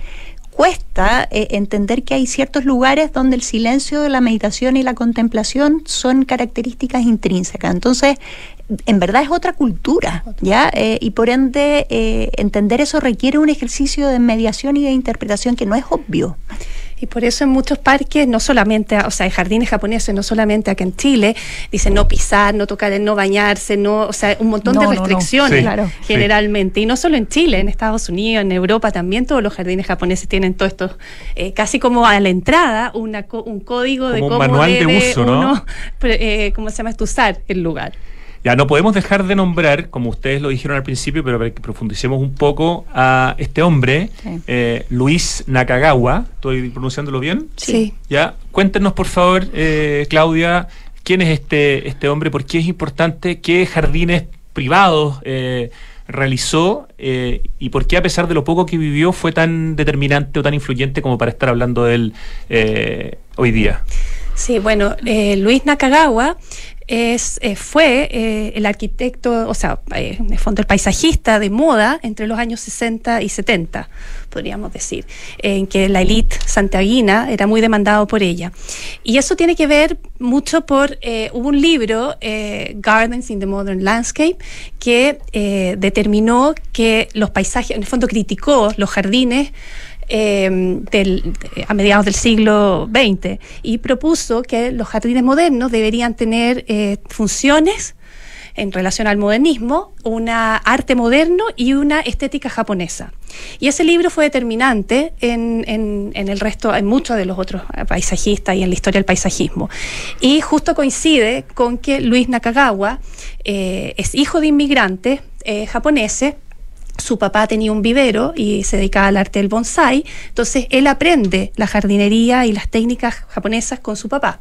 cuesta eh, entender que hay ciertos lugares donde el silencio, la meditación y la contemplación son características intrínsecas. Entonces, en verdad es otra cultura, ¿ya? Eh, y por ende, eh, entender eso requiere un ejercicio de mediación y de interpretación que no es obvio. Y por eso en muchos parques, no solamente, o sea, en jardines japoneses, no solamente acá en Chile, dicen no pisar, no tocar, no bañarse, no, o sea, un montón de restricciones generalmente. Y no solo en Chile, en Estados Unidos, en Europa también todos los jardines japoneses tienen todo esto, eh, casi como a la entrada, una, un código de cómo manual de uso, ¿no? [LAUGHS] Eh, ¿cómo se llama? usar el lugar. Ya no podemos dejar de nombrar, como ustedes lo dijeron al principio, pero para que profundicemos un poco, a este hombre, eh, Luis Nakagawa. ¿Estoy pronunciándolo bien? Sí. Ya, cuéntenos por favor, eh, Claudia, quién es este, este hombre, por qué es importante, qué jardines privados eh, realizó y por qué a pesar de lo poco que vivió fue tan determinante o tan influyente como para estar hablando de él hoy día. Sí, bueno, Luis Nakagawa es, eh, fue eh, el arquitecto, o sea, eh, en el fondo el paisajista de moda entre los años 60 y 70, podríamos decir, en que la élite santiaguina era muy demandado por ella. Y eso tiene que ver mucho por, hubo un libro, Gardens in the Modern Landscape, que determinó que los paisajes, en el fondo criticó los jardines, eh, a mediados del siglo XX y propuso que los jardines modernos deberían tener eh, funciones en relación al modernismo, una arte moderno y una estética japonesa. Y ese libro fue determinante en, el resto, en muchos de los otros paisajistas y en la historia del paisajismo. Y justo coincide con que Luis Nakagawa eh, es hijo de inmigrantes japoneses su papá tenía un vivero y se dedicaba al arte del bonsai, entonces él aprende la jardinería y las técnicas japonesas con su papá.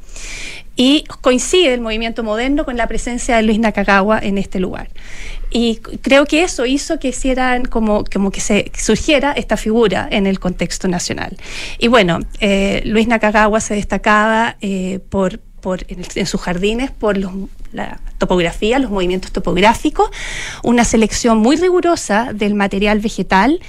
Y coincide el movimiento moderno con la presencia de Luis Nakagawa en este lugar. Y creo que eso hizo que como, como que se surgiera esta figura en el contexto nacional. Y bueno, eh, Luis Nakagawa se destacaba eh, por en, sus jardines por la topografía, los movimientos topográficos, una selección muy rigurosa del material vegetal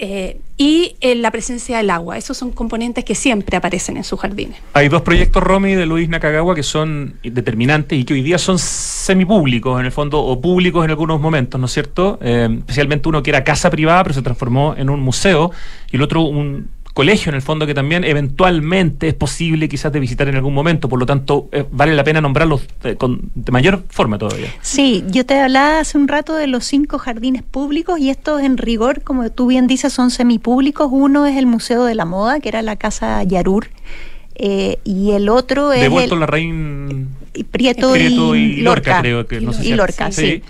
eh, y la presencia del agua. Esos son componentes que siempre aparecen en sus jardines. Hay dos proyectos Romy de Luis Nakagawa que son determinantes y que hoy día son semipúblicos en el fondo o públicos en algunos momentos, ¿no es cierto? Eh, especialmente uno que era casa privada pero se transformó en un museo y el otro un colegio en el fondo que también eventualmente es posible quizás de visitar en algún momento, por lo tanto eh, vale la pena nombrarlos de, con, de mayor forma todavía. Sí, yo te hablaba hace un rato de los cinco jardines públicos y estos en rigor, como tú bien dices, son semipúblicos. Uno es el Museo de la Moda, que era la Casa Yarur Eh, y el otro es. Devuelto el, la Rein. Prieto, Prieto y, y Lorca, Lorca, creo que no sé y si- Lorca, sí.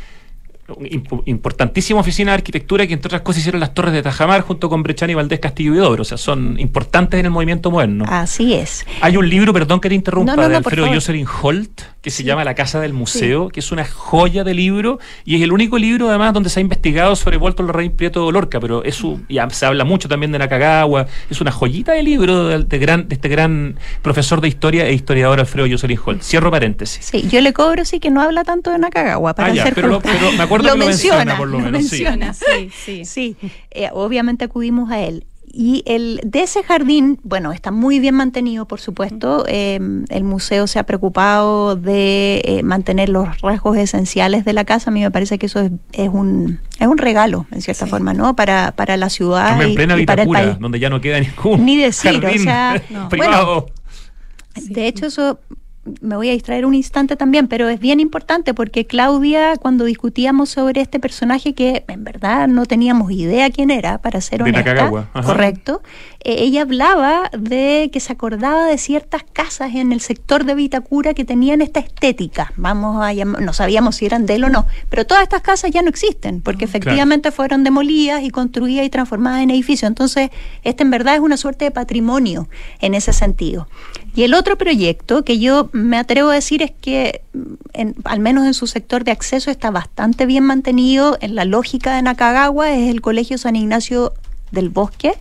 Importantísima oficina de arquitectura que entre otras cosas hicieron las torres de Tajamar junto con Brechani, Valdés, Castillo y Dobro. O sea, son importantes en el movimiento moderno. Así es. Hay un libro, perdón que te interrumpa, No, no, de no, por Alfredo. Jocelyn Holt, que se llama La Casa del Museo, que es una joya de libro y es el único libro además donde se ha investigado sobre Vuelto Larraín Prieto Lorca, pero es un- y se habla mucho también de Nakagawa, es una joyita de libro de, de gran, de este gran profesor de historia e historiador Alfredo Jocelyn Holt. Cierro paréntesis. Sí, yo le cobro sí que no habla tanto de Nakagawa, para Ah, ya, ser pero lo- me acuerdo que lo menciona, por lo menos, sí. menciona. Sí, sí. Sí, eh, obviamente acudimos a él. Y el, de ese jardín, bueno, está muy bien mantenido, por supuesto. Eh, el museo se ha preocupado de eh, mantener los rasgos esenciales de la casa. A mí me parece que eso es, es un, es un regalo, en cierta Sí. forma, ¿no? Para, para la ciudad y, en plena y para el país. donde ya no queda [LAUGHS] ningún Ni decir, o sea, [LAUGHS] no. privado. Sí. De hecho, eso me voy a distraer un instante también, pero es bien importante porque Claudia, cuando discutíamos sobre este personaje que en verdad no teníamos idea quién era, para ser honesta, Nakagawa, correcto, eh, ella hablaba de que se acordaba de ciertas casas en el sector de Vitacura que tenían esta estética, vamos a llamar, no sabíamos si eran de él o no, pero todas estas casas ya no existen porque efectivamente fueron demolidas y construidas y transformadas en edificios, entonces este en verdad es una suerte de patrimonio en ese sentido. Y el otro proyecto que yo me atrevo a decir es que, mm, en- al menos en su sector de acceso, está bastante bien mantenido. En la lógica de Nakagawa es el Colegio San Ignacio del Bosque,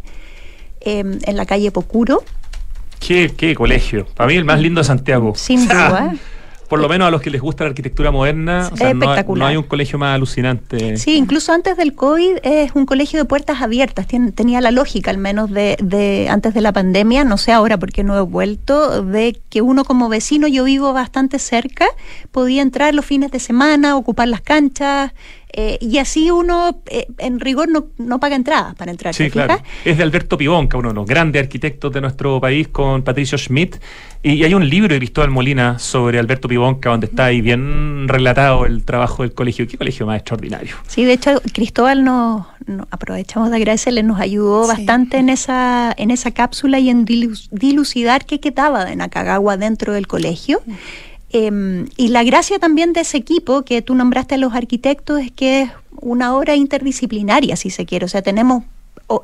em, en la calle Pocuro. ¿Qué, qué colegio. Para mí el más lindo de Santiago. Sin duda. [LAUGHS] Por lo menos a los que les gusta la arquitectura moderna, o sea, no, hay un colegio más alucinante. Sí, incluso antes del COVID es un colegio de puertas abiertas. Tien- tenía la lógica, al menos de, de antes de la pandemia, no sé ahora porque no he vuelto, de que uno como vecino, yo vivo bastante cerca, podía entrar los fines de semana, ocupar las canchas. Eh, y así uno, eh, en rigor, no, no paga entradas para entrar. Sí, ¿te claro. Es de Alberto Pibonca, uno de los grandes arquitectos de nuestro país, con Patricio Schmidt. Y, y hay un libro de Cristóbal Molina sobre Alberto Pibonca, donde está ahí bien relatado el trabajo del colegio. Qué colegio más extraordinario. Sí, de hecho, Cristóbal nos, nos- aprovechamos de agradecerle, nos ayudó Sí. bastante en esa, en esa cápsula y en dilu- dilucidar qué quedaba de Nakagawa dentro del colegio. Eh, y la gracia también de ese equipo que tú nombraste a los arquitectos es que es una obra interdisciplinaria, si se quiere. O sea, tenemos,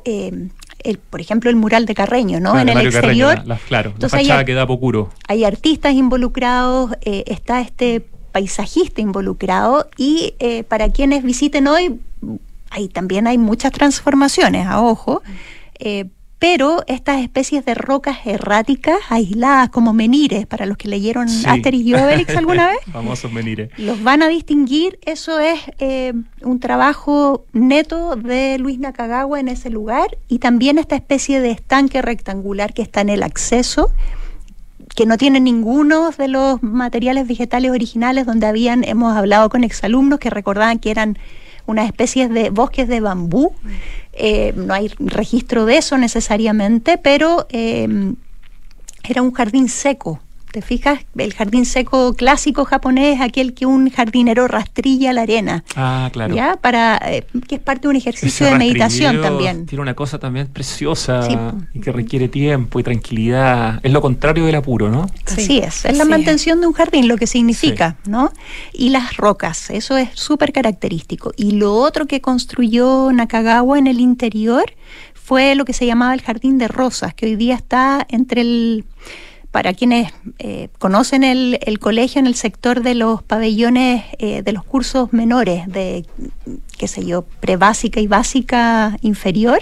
eh, el, por ejemplo, el mural de Carreño, ¿no? Claro, en el Mario Carreño, exterior. la- la- claro, Entonces, la hay fachada ar- que da Pocuro. hay artistas involucrados, eh, está este paisajista involucrado y eh, para quienes visiten hoy, ahí también hay muchas transformaciones, a ojo, eh, pero estas especies de rocas erráticas aisladas como menires, para los que leyeron Sí. Asterix y Obelix [LAUGHS] alguna vez, Famosos menires. los van a distinguir. Eso es eh, un trabajo neto de Luis Nakagawa en ese lugar y también esta especie de estanque rectangular que está en el acceso que no tiene ninguno de los materiales vegetales originales donde habían, hemos hablado con exalumnos que recordaban que eran unas especies de bosques de bambú. Eh, no hay registro de eso necesariamente, pero eh, era un jardín seco. ¿Te fijas? El jardín seco clásico japonés, aquel que un jardinero rastrilla la arena. Ah, claro. ¿Ya? Para, eh, que es parte de un ejercicio Ese de meditación también. Tiene una cosa también preciosa Sí. y que requiere tiempo y tranquilidad. Es lo contrario del apuro, ¿no? Sí, Así es, es la sí. mantención de un jardín, lo que significa, ¿no? Y las rocas, eso es súper característico. Y lo otro que construyó Nakagawa en el interior fue lo que se llamaba el Jardín de Rosas, que hoy día está entre el... Para quienes eh, conocen el, el colegio en el sector de los pabellones eh, de los cursos menores, de, qué sé yo, prebásica y básica inferior,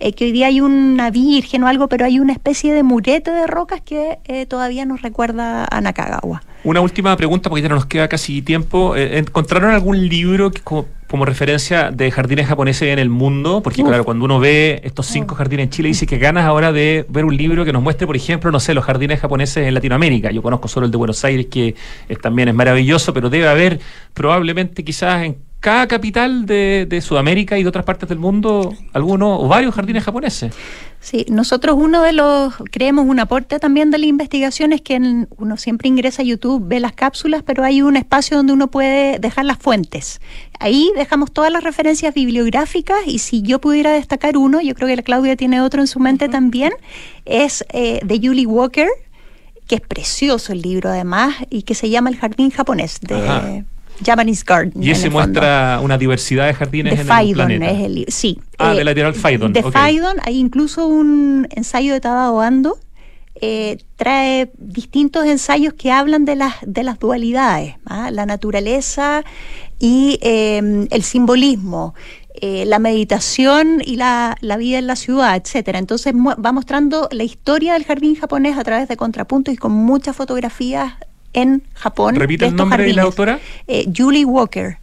eh, que hoy día hay una virgen o algo, pero hay una especie de murete de rocas que eh, todavía nos recuerda a Nakagawa. Una última pregunta, porque ya no nos queda casi tiempo. Eh, ¿Encontraron algún libro que co- como, referencia de jardines japoneses en el mundo? Porque, Uf. claro, cuando uno ve estos cinco jardines en Chile, dice que ganas ahora de ver un libro que nos muestre, por ejemplo, no sé, los jardines japoneses en Latinoamérica. Yo conozco solo el de Buenos Aires, que es- también es maravilloso, pero debe haber probablemente quizás en cada capital de, de Sudamérica y de otras partes del mundo alguno o varios jardines japoneses. Sí, nosotros uno de los, creemos un aporte también de la investigación es que en- uno siempre ingresa a YouTube, ve las cápsulas, pero hay un espacio donde uno puede dejar las fuentes. Ahí dejamos todas las referencias bibliográficas y si yo pudiera destacar uno, yo creo que la Claudia tiene otro en su mente también, es eh, de Julie Walker, que es precioso el libro además, y que se llama El Jardín Japonés de Japanese Garden. Y ese muestra una diversidad de jardines de en Faidon el planeta. es el sí. Ah, de la editorial Faidon. De. Faidon hay incluso un ensayo de Tadao Ando. eh, trae distintos ensayos que hablan de las, de las dualidades, ¿ah? la naturaleza y eh, el simbolismo, eh, la meditación y la, la vida en la ciudad, etcétera. Entonces mu- va mostrando la historia del jardín japonés a través de contrapuntos y con muchas fotografías en Japón. ¿Repite de el nombre de la jardines. autora? Eh, Julie Walker.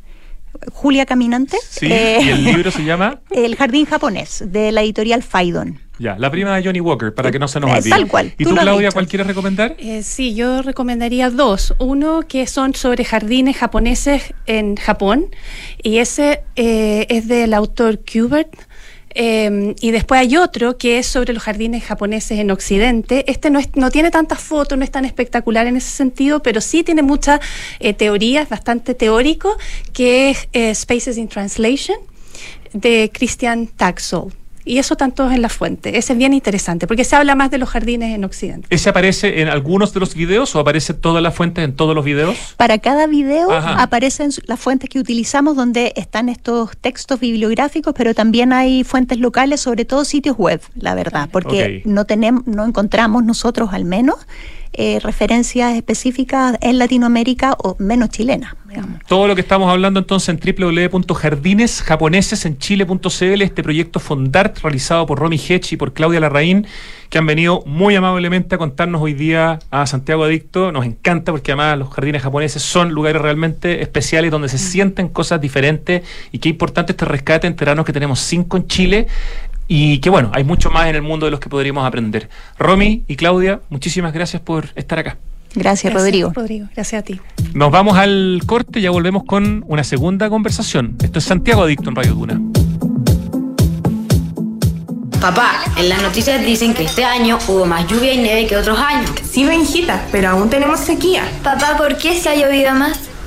Julia Caminante. Sí, Eh, y el [LAUGHS] libro se llama. El jardín japonés, de la editorial Faidon. Ya, la prima de Johnny Walker, para que no se nos Eh, olvide. tal cual, ¿Y tú tú, Claudia, cuál quieres recomendar? Eh, sí, yo recomendaría dos. Uno que son sobre jardines japoneses en Japón y ese eh, es del autor Kubert. Eh, y después hay otro que es sobre los jardines japoneses en Occidente. Este no, es- no tiene tantas fotos, no es tan espectacular en ese sentido, pero sí tiene muchas eh, teorías, bastante teórico, que es eh, Spaces in Translation de Christian Taxol. Y eso están todos en la fuente. Ese es bien interesante, porque se habla más de los jardines en Occidente. ¿Ese aparece en algunos de los videos o aparece todas las fuentes en todos los videos? Para cada video Ajá. aparecen las fuentes que utilizamos donde están estos textos bibliográficos, pero también hay fuentes locales, sobre todo sitios web, la verdad, porque no tenemos, no encontramos nosotros al menos eh, referencias específicas en Latinoamérica o menos chilenas. digamos. Todo lo que estamos hablando entonces en www.jardinesjaponesesenchile.cl, este proyecto Fondart realizado por Romy Hedge y por Claudia Larraín, que han venido muy amablemente a contarnos hoy día a Santiago Adicto. Nos encanta porque además los jardines japoneses son lugares realmente especiales donde se sienten cosas diferentes y qué importante este rescate, enterarnos que tenemos cinco en Chile y que bueno, hay mucho más en el mundo de los que podríamos aprender. Romy y Claudia, muchísimas gracias por estar acá. Gracias, Rodrigo. Rodrigo, gracias a ti. Nos vamos al corte y ya volvemos con una segunda conversación. Esto es Santiago Adicto en Radio Duna. Papá, en las noticias dicen que este año hubo más lluvia y nieve que otros años. Sí, Benjita, pero aún tenemos sequía. Papá, ¿por qué se ha llovido más?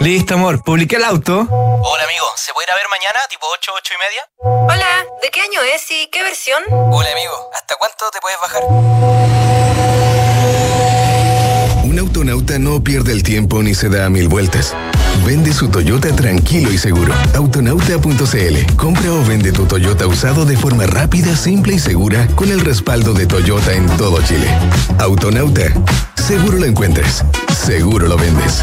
Listo, amor. Publiqué el auto. Hola, amigo. ¿Se puede ir a ver mañana, tipo 8, 8 y media? Hola, ¿de qué año es y qué versión? Hola, amigo. ¿Hasta cuánto te puedes bajar? Un autonauta no pierde el tiempo ni se da mil vueltas. Vende su Toyota tranquilo y seguro. Autonauta.cl. Compra o vende tu Toyota usado de forma rápida, simple y segura con el respaldo de Toyota en todo Chile. Autonauta. Seguro lo encuentras. Seguro lo vendes.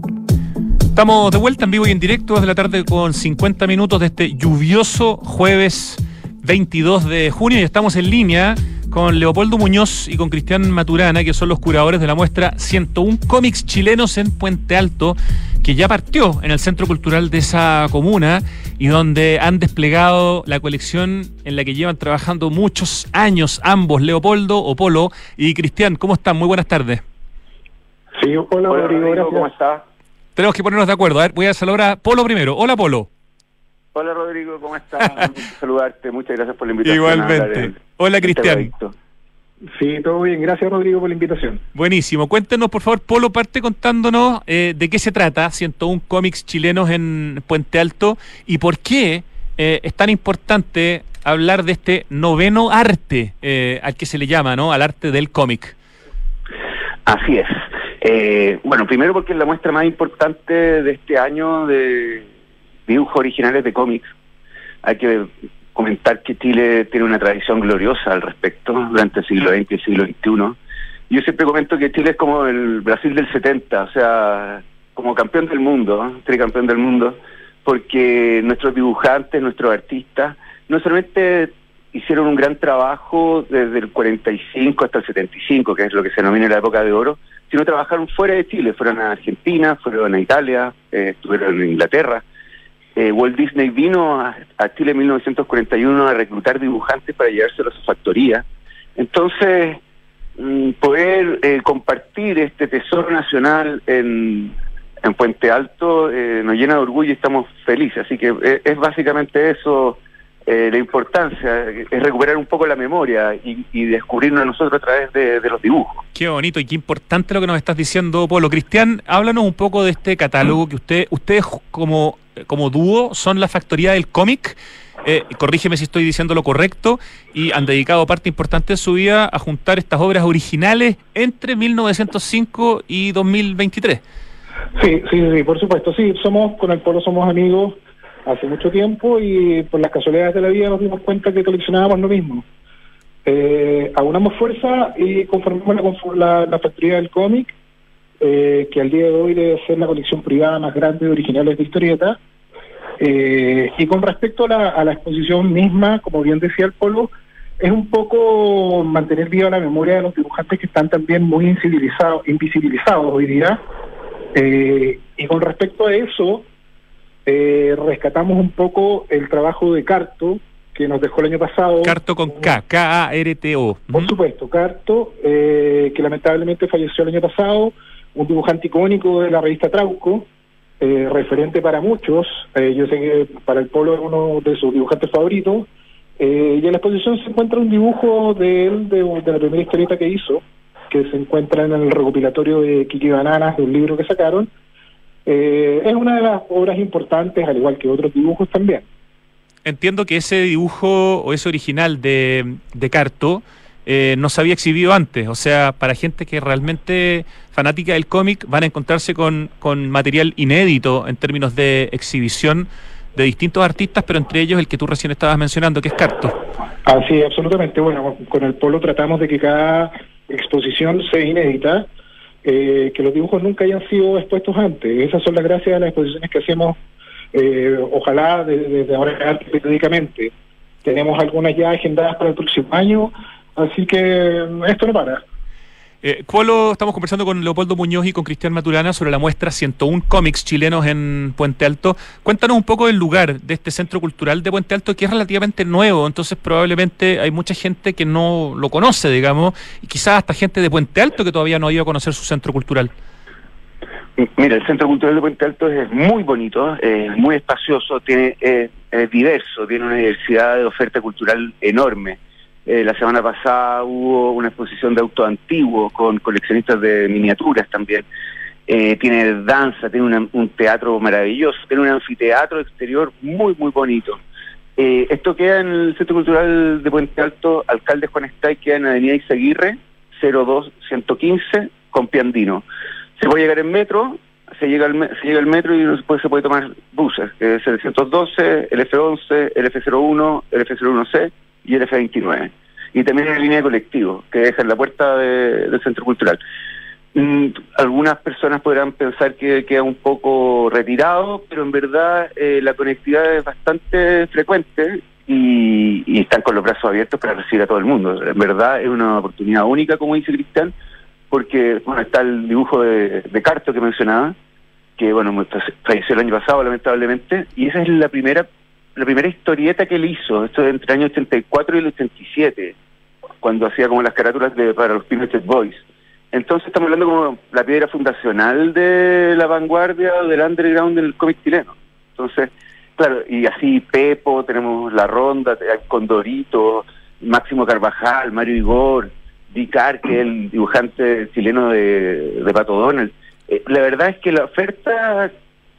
Estamos de vuelta en vivo y en directo desde la tarde con 50 minutos de este lluvioso jueves 22 de junio y estamos en línea con Leopoldo Muñoz y con Cristian Maturana, que son los curadores de la muestra 101 cómics chilenos en Puente Alto, que ya partió en el Centro Cultural de esa comuna y donde han desplegado la colección en la que llevan trabajando muchos años ambos, Leopoldo o Polo y Cristian. ¿Cómo están? Muy buenas tardes. Sí, hola, Hola, Rodrigo, Rodrigo, ¿cómo estás? Tenemos que ponernos de acuerdo. A ver, voy a saludar a Polo primero. Hola, Polo. Hola, Rodrigo, ¿cómo estás? [LAUGHS] Saludarte. Muchas gracias por la invitación. Igualmente. Hola, del Cristian. Sí, todo bien. Gracias, Rodrigo, por la invitación. Buenísimo. Cuéntenos, por favor, Polo, parte contándonos eh, de qué se trata 101 cómics chilenos en Puente Alto y por qué eh, es tan importante hablar de este noveno arte eh, al que se le llama, ¿no? Al arte del cómic. Así es. Eh, bueno, primero porque es la muestra más importante de este año de dibujos originales de cómics. Hay que comentar que Chile tiene una tradición gloriosa al respecto durante el siglo XX y el siglo XXI. Yo siempre comento que Chile es como el Brasil del 70, o sea, como campeón del mundo, tricampeón del mundo, porque nuestros dibujantes, nuestros artistas, no solamente hicieron un gran trabajo desde el 45 hasta el 75, que es lo que se denomina la época de oro, sino trabajaron fuera de Chile, fueron a Argentina, fueron a Italia, eh, estuvieron en Inglaterra. Eh, Walt Disney vino a, Chile en 1941 a reclutar dibujantes para llevárselos a su factoría. Entonces, mm, poder eh, compartir este tesoro nacional en, en Puente Alto eh, nos llena de orgullo y estamos felices. Así que es básicamente eso eh, la importancia, es recuperar un poco la memoria y, y descubrirnos a nosotros a través de, de los dibujos. Qué bonito y qué importante lo que nos estás diciendo, Polo. Cristian, háblanos un poco de este catálogo que usted, ustedes como, como dúo son la factoría del cómic. Eh, corrígeme si estoy diciendo lo correcto, y han dedicado parte importante de su vida a juntar estas obras originales entre 1905 y 2023. Sí, sí, sí, por supuesto. Sí, somos con el Polo somos amigos hace mucho tiempo y por las casualidades de la vida nos dimos cuenta que coleccionábamos lo mismo. Eh, aunamos fuerza y conformamos la, la, la factoría del cómic, eh, que al día de hoy debe ser la colección privada más grande de originales de historieta. Eh, y con respecto a la, a la exposición misma, como bien decía el Polo, es un poco mantener viva la memoria de los dibujantes que están también muy invisibilizados hoy día. Eh, y con respecto a eso, eh, rescatamos un poco el trabajo de Carto, que nos dejó el año pasado. Carto con K, K-A-R-T-O. Por supuesto, Carto, eh, que lamentablemente falleció el año pasado, un dibujante icónico de la revista Trauco, eh, referente para muchos, eh, yo sé que para el pueblo es uno de sus dibujantes favoritos, eh, y en la exposición se encuentra un dibujo de él, de, de la primera historieta que hizo, que se encuentra en el recopilatorio de Kiki Bananas, de un libro que sacaron. Eh, es una de las obras importantes, al igual que otros dibujos también. Entiendo que ese dibujo o ese original de, de Carto eh, no se había exhibido antes. O sea, para gente que realmente fanática del cómic, van a encontrarse con, con material inédito en términos de exhibición de distintos artistas, pero entre ellos el que tú recién estabas mencionando, que es Carto. Así, absolutamente. Bueno, con el Polo tratamos de que cada exposición sea inédita, eh, que los dibujos nunca hayan sido expuestos antes. Esas son las gracias a las exposiciones que hacemos, eh, ojalá desde de, de ahora periódicamente. Tenemos algunas ya agendadas para el próximo año, Así que esto no para. Eh, estamos conversando con Leopoldo Muñoz y con Cristian Maturana sobre la muestra 101 cómics chilenos en Puente Alto. Cuéntanos un poco del lugar de este centro cultural de Puente Alto, que es relativamente nuevo, entonces probablemente hay mucha gente que no lo conoce, digamos, y quizás hasta gente de Puente Alto que todavía no ha ido a conocer su centro cultural. Mira, el Centro Cultural de Puente Alto es muy bonito, es muy espacioso, tiene, es diverso, tiene una diversidad de oferta cultural enorme. Eh, la semana pasada hubo una exposición de autos antiguos con coleccionistas de miniaturas también. Eh, tiene danza, tiene un teatro maravilloso, tiene un anfiteatro exterior muy, muy bonito. Eh, esto queda en el Centro Cultural de Puente Alto, Alcalde Juan Estay, queda en Avenida Izaguirre, 02115, con Piandino. Se puede llegar en metro, se llega al, se llega al metro y después se puede tomar buses, que es el 112, el F11, el F01, el F01C y el F29. Y también hay línea de colectivo que deja en la puerta de- del Centro Cultural. Mm, algunas personas podrán pensar que queda un poco retirado, pero en verdad eh, la conectividad es bastante frecuente y, y están con los brazos abiertos para recibir a todo el mundo. En verdad es una oportunidad única, como dice Cristian, porque bueno está el dibujo de, de Carto que mencionaba, que bueno falleció el año pasado lamentablemente, y esa es la primera la primera historieta que él hizo, esto es entre el año 84 y el 87, cuando hacía como las carátulas de para los Pinochet Boys. Entonces estamos hablando como la piedra fundacional de la vanguardia del underground del cómic chileno. Entonces, claro, y así Pepo, tenemos La Ronda, Condorito, Máximo Carvajal, Mario Igor, Vicar, que es el dibujante chileno de, de Pato Donald. Eh, la verdad es que la oferta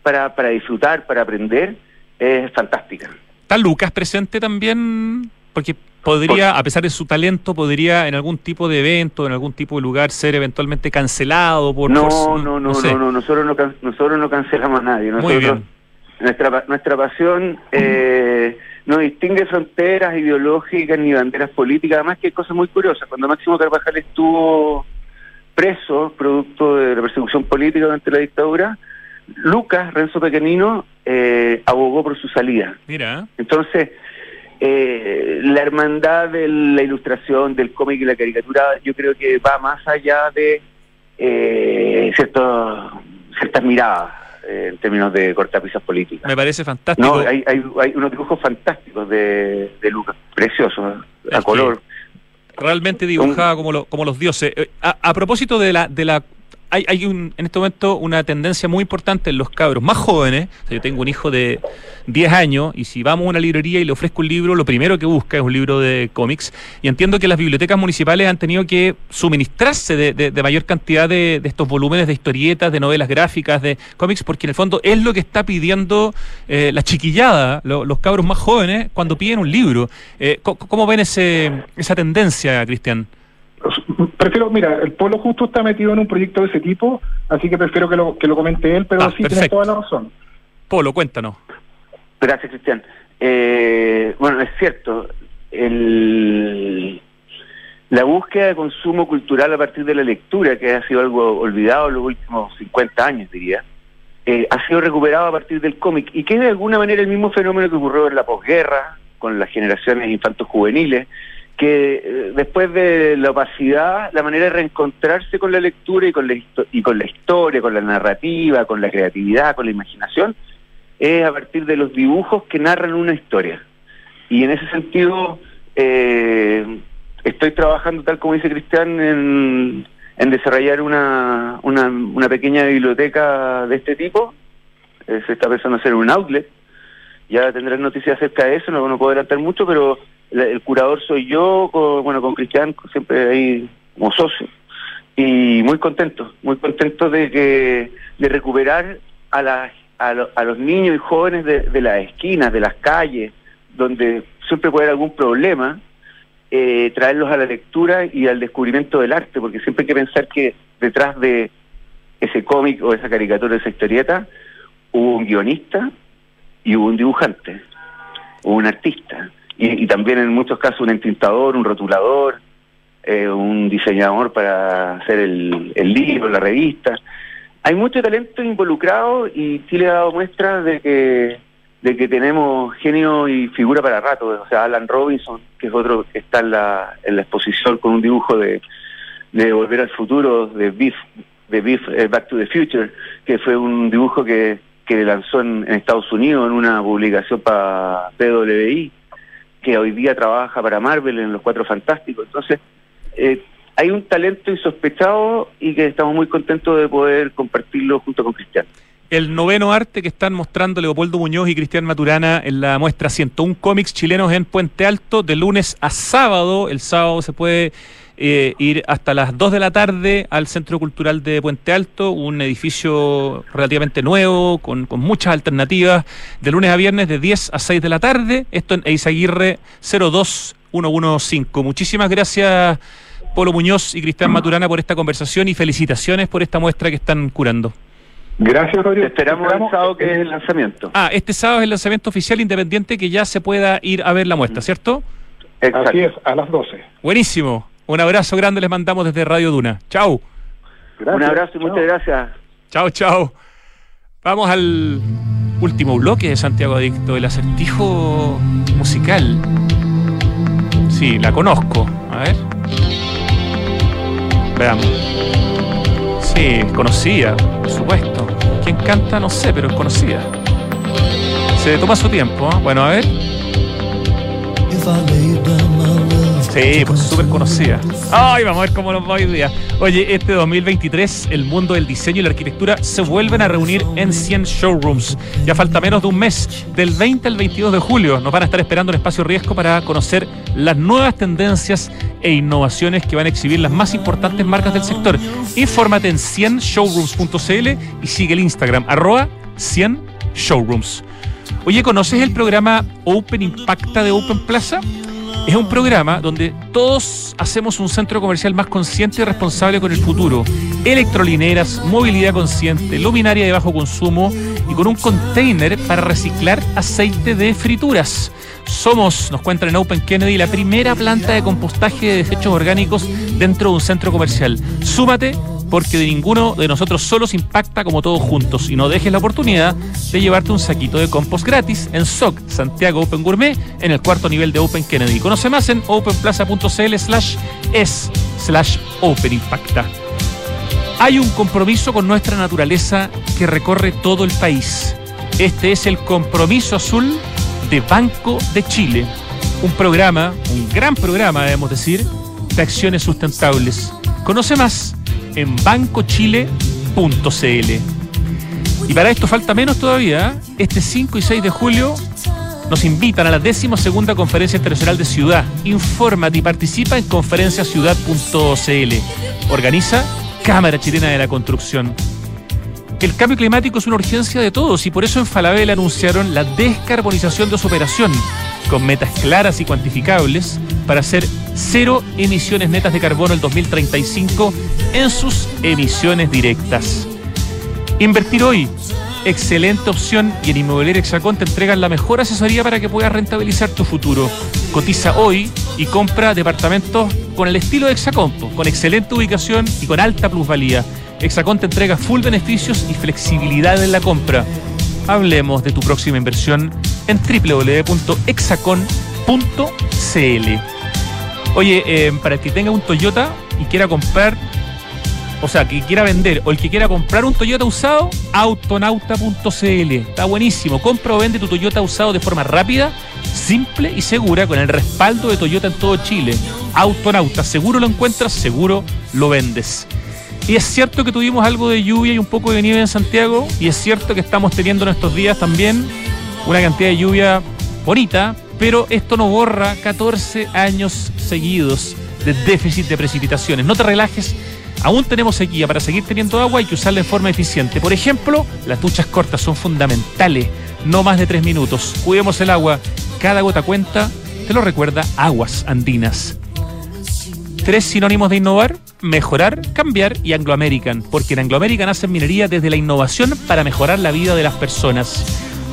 para, para disfrutar, para aprender, es fantástica. ¿Está Lucas presente también? Porque podría, a pesar de su talento, podría en algún tipo de evento, en algún tipo de lugar, ser eventualmente cancelado por... No, por- no, no, sé. no, no, nosotros no, can- nosotros no cancelamos a nadie. Muy Nosotros, bien. Nuestra, nuestra pasión eh, no distingue fronteras ideológicas ni banderas políticas. Además que hay cosas muy curiosas. Cuando Máximo Carvajal estuvo preso, producto de la persecución política durante la dictadura, Lucas, Renzo Pequeñino, eh, abogó por su salida. Mira, Entonces, eh, la hermandad de la ilustración, del cómic y la caricatura, yo creo que va más allá de eh, ciertos- ciertas miradas eh, en términos de cortapisas políticas. me parece fantástico. No, hay, hay, hay unos dibujos fantásticos de, de Lucas, preciosos, a color. realmente dibujada como, lo- como los dioses. Eh, A, a propósito de la, de la hay, hay un, en este momento una tendencia muy importante en los cabros más jóvenes. Yo tengo un hijo de 10 años y si vamos a una librería y le ofrezco un libro, lo primero que busca es un libro de cómics. Y entiendo que las bibliotecas municipales han tenido que suministrarse de, mayor cantidad de, de estos volúmenes de historietas, de novelas gráficas, de cómics, porque en el fondo es lo que está pidiendo eh, la chiquillada, lo- los cabros más jóvenes, cuando piden un libro. Eh, ¿Cómo ven ese, esa tendencia, Cristian? Prefiero, mira, el Polo justo está metido en un proyecto de ese tipo, así que prefiero que lo, que lo comente él, pero Ah, sí, perfecto. toda la razón. Polo, cuéntanos. Gracias, Cristian. Eh, bueno, es cierto, el, la búsqueda de consumo cultural a partir de la lectura, que ha sido algo olvidado en los últimos 50 años, diría, eh, ha sido recuperado a partir del cómic y que es de alguna manera el mismo fenómeno que ocurrió en la posguerra, con las generaciones infantos juveniles, que eh, después de la opacidad, la manera de reencontrarse con la lectura y con la, y con la historia, con la narrativa, con la creatividad, con la imaginación, es a partir de los dibujos que narran una historia. Y en ese sentido, eh, estoy trabajando, tal como dice Cristian, en, en desarrollar una, una, una pequeña biblioteca de este tipo. Eh, se está pensando hacer un outlet. Ya tendrán noticias acerca de eso, no, no puedo adelantar mucho, pero el, curador soy yo, con, bueno, con Cristian, siempre ahí como socio. Y muy contento, muy contento de que de recuperar a, las a los niños y jóvenes de, de las esquinas, de las calles, donde siempre puede haber algún problema, eh, traerlos a la lectura y al descubrimiento del arte, porque siempre hay que pensar que detrás de ese cómic o esa caricatura, esa historieta, hubo un guionista y hubo un dibujante, hubo un artista, y, también en muchos casos un entintador, un rotulador, eh, un diseñador para hacer el, el libro, la revista. Hay mucho talento involucrado y Chile ha dado muestras de que de que tenemos genio y figura para rato. O sea, Alan Robinson, que es otro que está en la, en la exposición con un dibujo de, de Volver al Futuro, de Beef, de Beef eh, Back to the Future, que fue un dibujo que, que lanzó en, en Estados Unidos en una publicación para PWI, que hoy día trabaja para Marvel en Los Cuatro Fantásticos. Entonces, eh, hay un talento insospechado y que estamos muy contentos de poder compartirlo junto con Cristian. El noveno arte que están mostrando Leopoldo Muñoz y Cristian Maturana en la muestra 101 cómics chilenos en Puente Alto de lunes a sábado. El sábado se puede eh, ir hasta las 2 de la tarde al Centro Cultural de Puente Alto, un edificio relativamente nuevo, con, con muchas alternativas, de lunes a viernes de 10 a 6 de la tarde. Esto en Eizaguirre 02115. Muchísimas gracias. Polo Muñoz y Cristian Maturana por esta conversación y felicitaciones por esta muestra que están curando. Gracias, Rodrigo. Esperamos, el sábado que es el lanzamiento. Ah, este sábado es el lanzamiento oficial independiente que ya se pueda ir a ver la muestra, ¿cierto? Exacto. Así es, a las 12. Buenísimo. Un abrazo grande les mandamos desde Radio Duna. Chau. Gracias, Un abrazo y chao. muchas gracias. Chao, chao. Vamos al último bloque de Santiago Adicto, el acertijo musical. Sí, la conozco. A ver. Veamos. Sí, conocida, por supuesto. ¿Quién canta? No sé, pero es conocida. Se toma su tiempo. ¿eh? Bueno, a ver. Sí, pues súper conocida. Ay, vamos a ver cómo nos va hoy día. Oye, este 2023 el mundo del diseño y la arquitectura se vuelven a reunir en 100 showrooms. Ya falta menos de un mes, del 20 al 22 de julio. Nos van a estar esperando en Espacio Riesgo para conocer las nuevas tendencias e innovaciones que van a exhibir las más importantes marcas del sector. Infórmate en 100showrooms.cl y sigue el Instagram, arroba 100 showrooms. Oye, ¿conoces el programa Open Impacta de Open Plaza? Es un programa donde todos hacemos un centro comercial más consciente y responsable con el futuro. Electrolineras, movilidad consciente, luminaria de bajo consumo y con un container para reciclar aceite de frituras. Somos, nos cuentan en Open Kennedy, la primera planta de compostaje de desechos orgánicos dentro de un centro comercial. Súmate porque de ninguno de nosotros solos impacta como todos juntos y no dejes la oportunidad de llevarte un saquito de compost gratis en SOC Santiago Open Gourmet en el cuarto nivel de Open Kennedy. Conoce más en openplaza.cl slash es slash Open Impacta. Hay un compromiso con nuestra naturaleza que recorre todo el país. Este es el compromiso azul de Banco de Chile. Un programa, un gran programa, debemos decir, de acciones sustentables. Conoce más en bancochile.cl. Y para esto falta menos todavía. Este 5 y 6 de julio nos invitan a la décima segunda Conferencia Internacional de Ciudad. Infórmate y participa en conferenciaciudad.cl. Organiza Cámara Chilena de la Construcción. El cambio climático es una urgencia de todos y por eso en Falabella anunciaron la descarbonización de su operación, con metas claras y cuantificables para hacer cero emisiones netas de carbono el 2035 en sus emisiones directas. Invertir hoy, excelente opción y en Inmobiliaria Hexacón te entregan la mejor asesoría para que puedas rentabilizar tu futuro. Cotiza hoy y compra departamentos con el estilo de Hexacón, con excelente ubicación y con alta plusvalía. Hexacón te entrega full beneficios y flexibilidad en la compra. Hablemos de tu próxima inversión en www.hexacon.cl. Oye, eh, para el que tenga un Toyota y quiera comprar, o sea, que quiera vender o el que quiera comprar un Toyota usado, autonauta.cl. Está buenísimo. Compra o vende tu Toyota usado de forma rápida, simple y segura con el respaldo de Toyota en todo Chile. Autonauta, seguro lo encuentras, seguro lo vendes. Y es cierto que tuvimos algo de lluvia y un poco de nieve en Santiago, y es cierto que estamos teniendo en estos días también una cantidad de lluvia bonita, pero esto no borra 14 años seguidos de déficit de precipitaciones. No te relajes, aún tenemos sequía. Para seguir teniendo agua hay que usarla de forma eficiente. Por ejemplo, las duchas cortas son fundamentales, no más de 3 minutos. Cuidemos el agua, cada gota cuenta. Te lo recuerda Aguas Andinas. Tres sinónimos de innovar, mejorar, cambiar y Anglo American, porque en Anglo American hacen minería desde la innovación para mejorar la vida de las personas.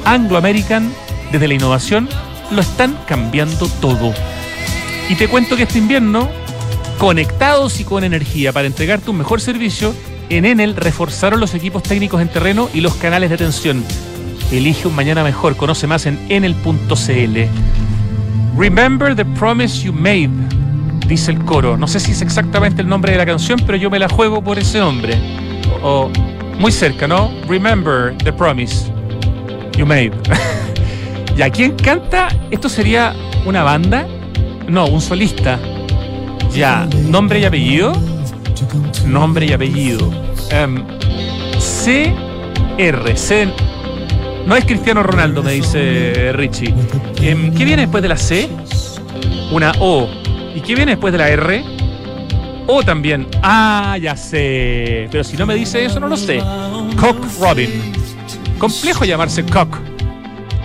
Anglo American, desde la innovación, lo están cambiando todo. Y te cuento que este invierno, conectados y con energía para entregarte un mejor servicio, en Enel reforzaron los equipos técnicos en terreno y los canales de atención. Elige un mañana mejor. Conoce más en enel.cl. Remember the promise you made, dice el coro. No sé si es exactamente el nombre de la canción, pero yo me la juego por ese nombre. O muy cerca, ¿no? Remember the promise you made. [LAUGHS] ¿Y a quién canta? ¿Esto sería una banda? No, un solista. Ya, nombre y apellido. Nombre y apellido. Em, CR. C. No es Cristiano Ronaldo, me dice Richie. Em, ¿Qué viene después de la C? Una O. ¿Y qué viene después de la R? O también. Ah, ya sé. Pero si no me dice eso, no lo sé. Cock Robin. Complejo llamarse Cock.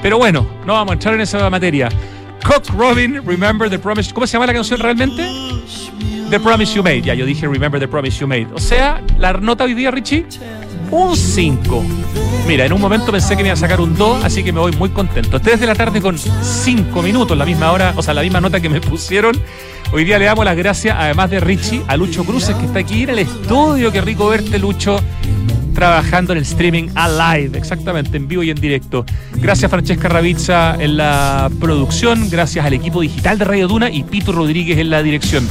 Pero bueno, no vamos a entrar en esa materia. Cock Robin, Remember the Promise. ¿Cómo se llama la canción realmente? The Promise You Made. Ya, yo dije Remember the Promise You Made. O sea, la nota hoy día, Richie, un 5. Mira, en un momento pensé que me iba a sacar un 2, así que me voy muy contento. 3 de la tarde con 5 minutos, la misma hora, o sea, la misma nota que me pusieron. Hoy día le damos las gracias, además de Richie, a Lucho Cruces, que está aquí en el estudio. Qué rico verte, Lucho trabajando en el streaming alive, exactamente, en vivo y en directo. Gracias Francesca Ravizza en la producción, gracias al equipo digital de Radio Duna y Pito Rodríguez en la dirección.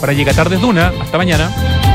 Para Llega Tardes Duna, hasta mañana.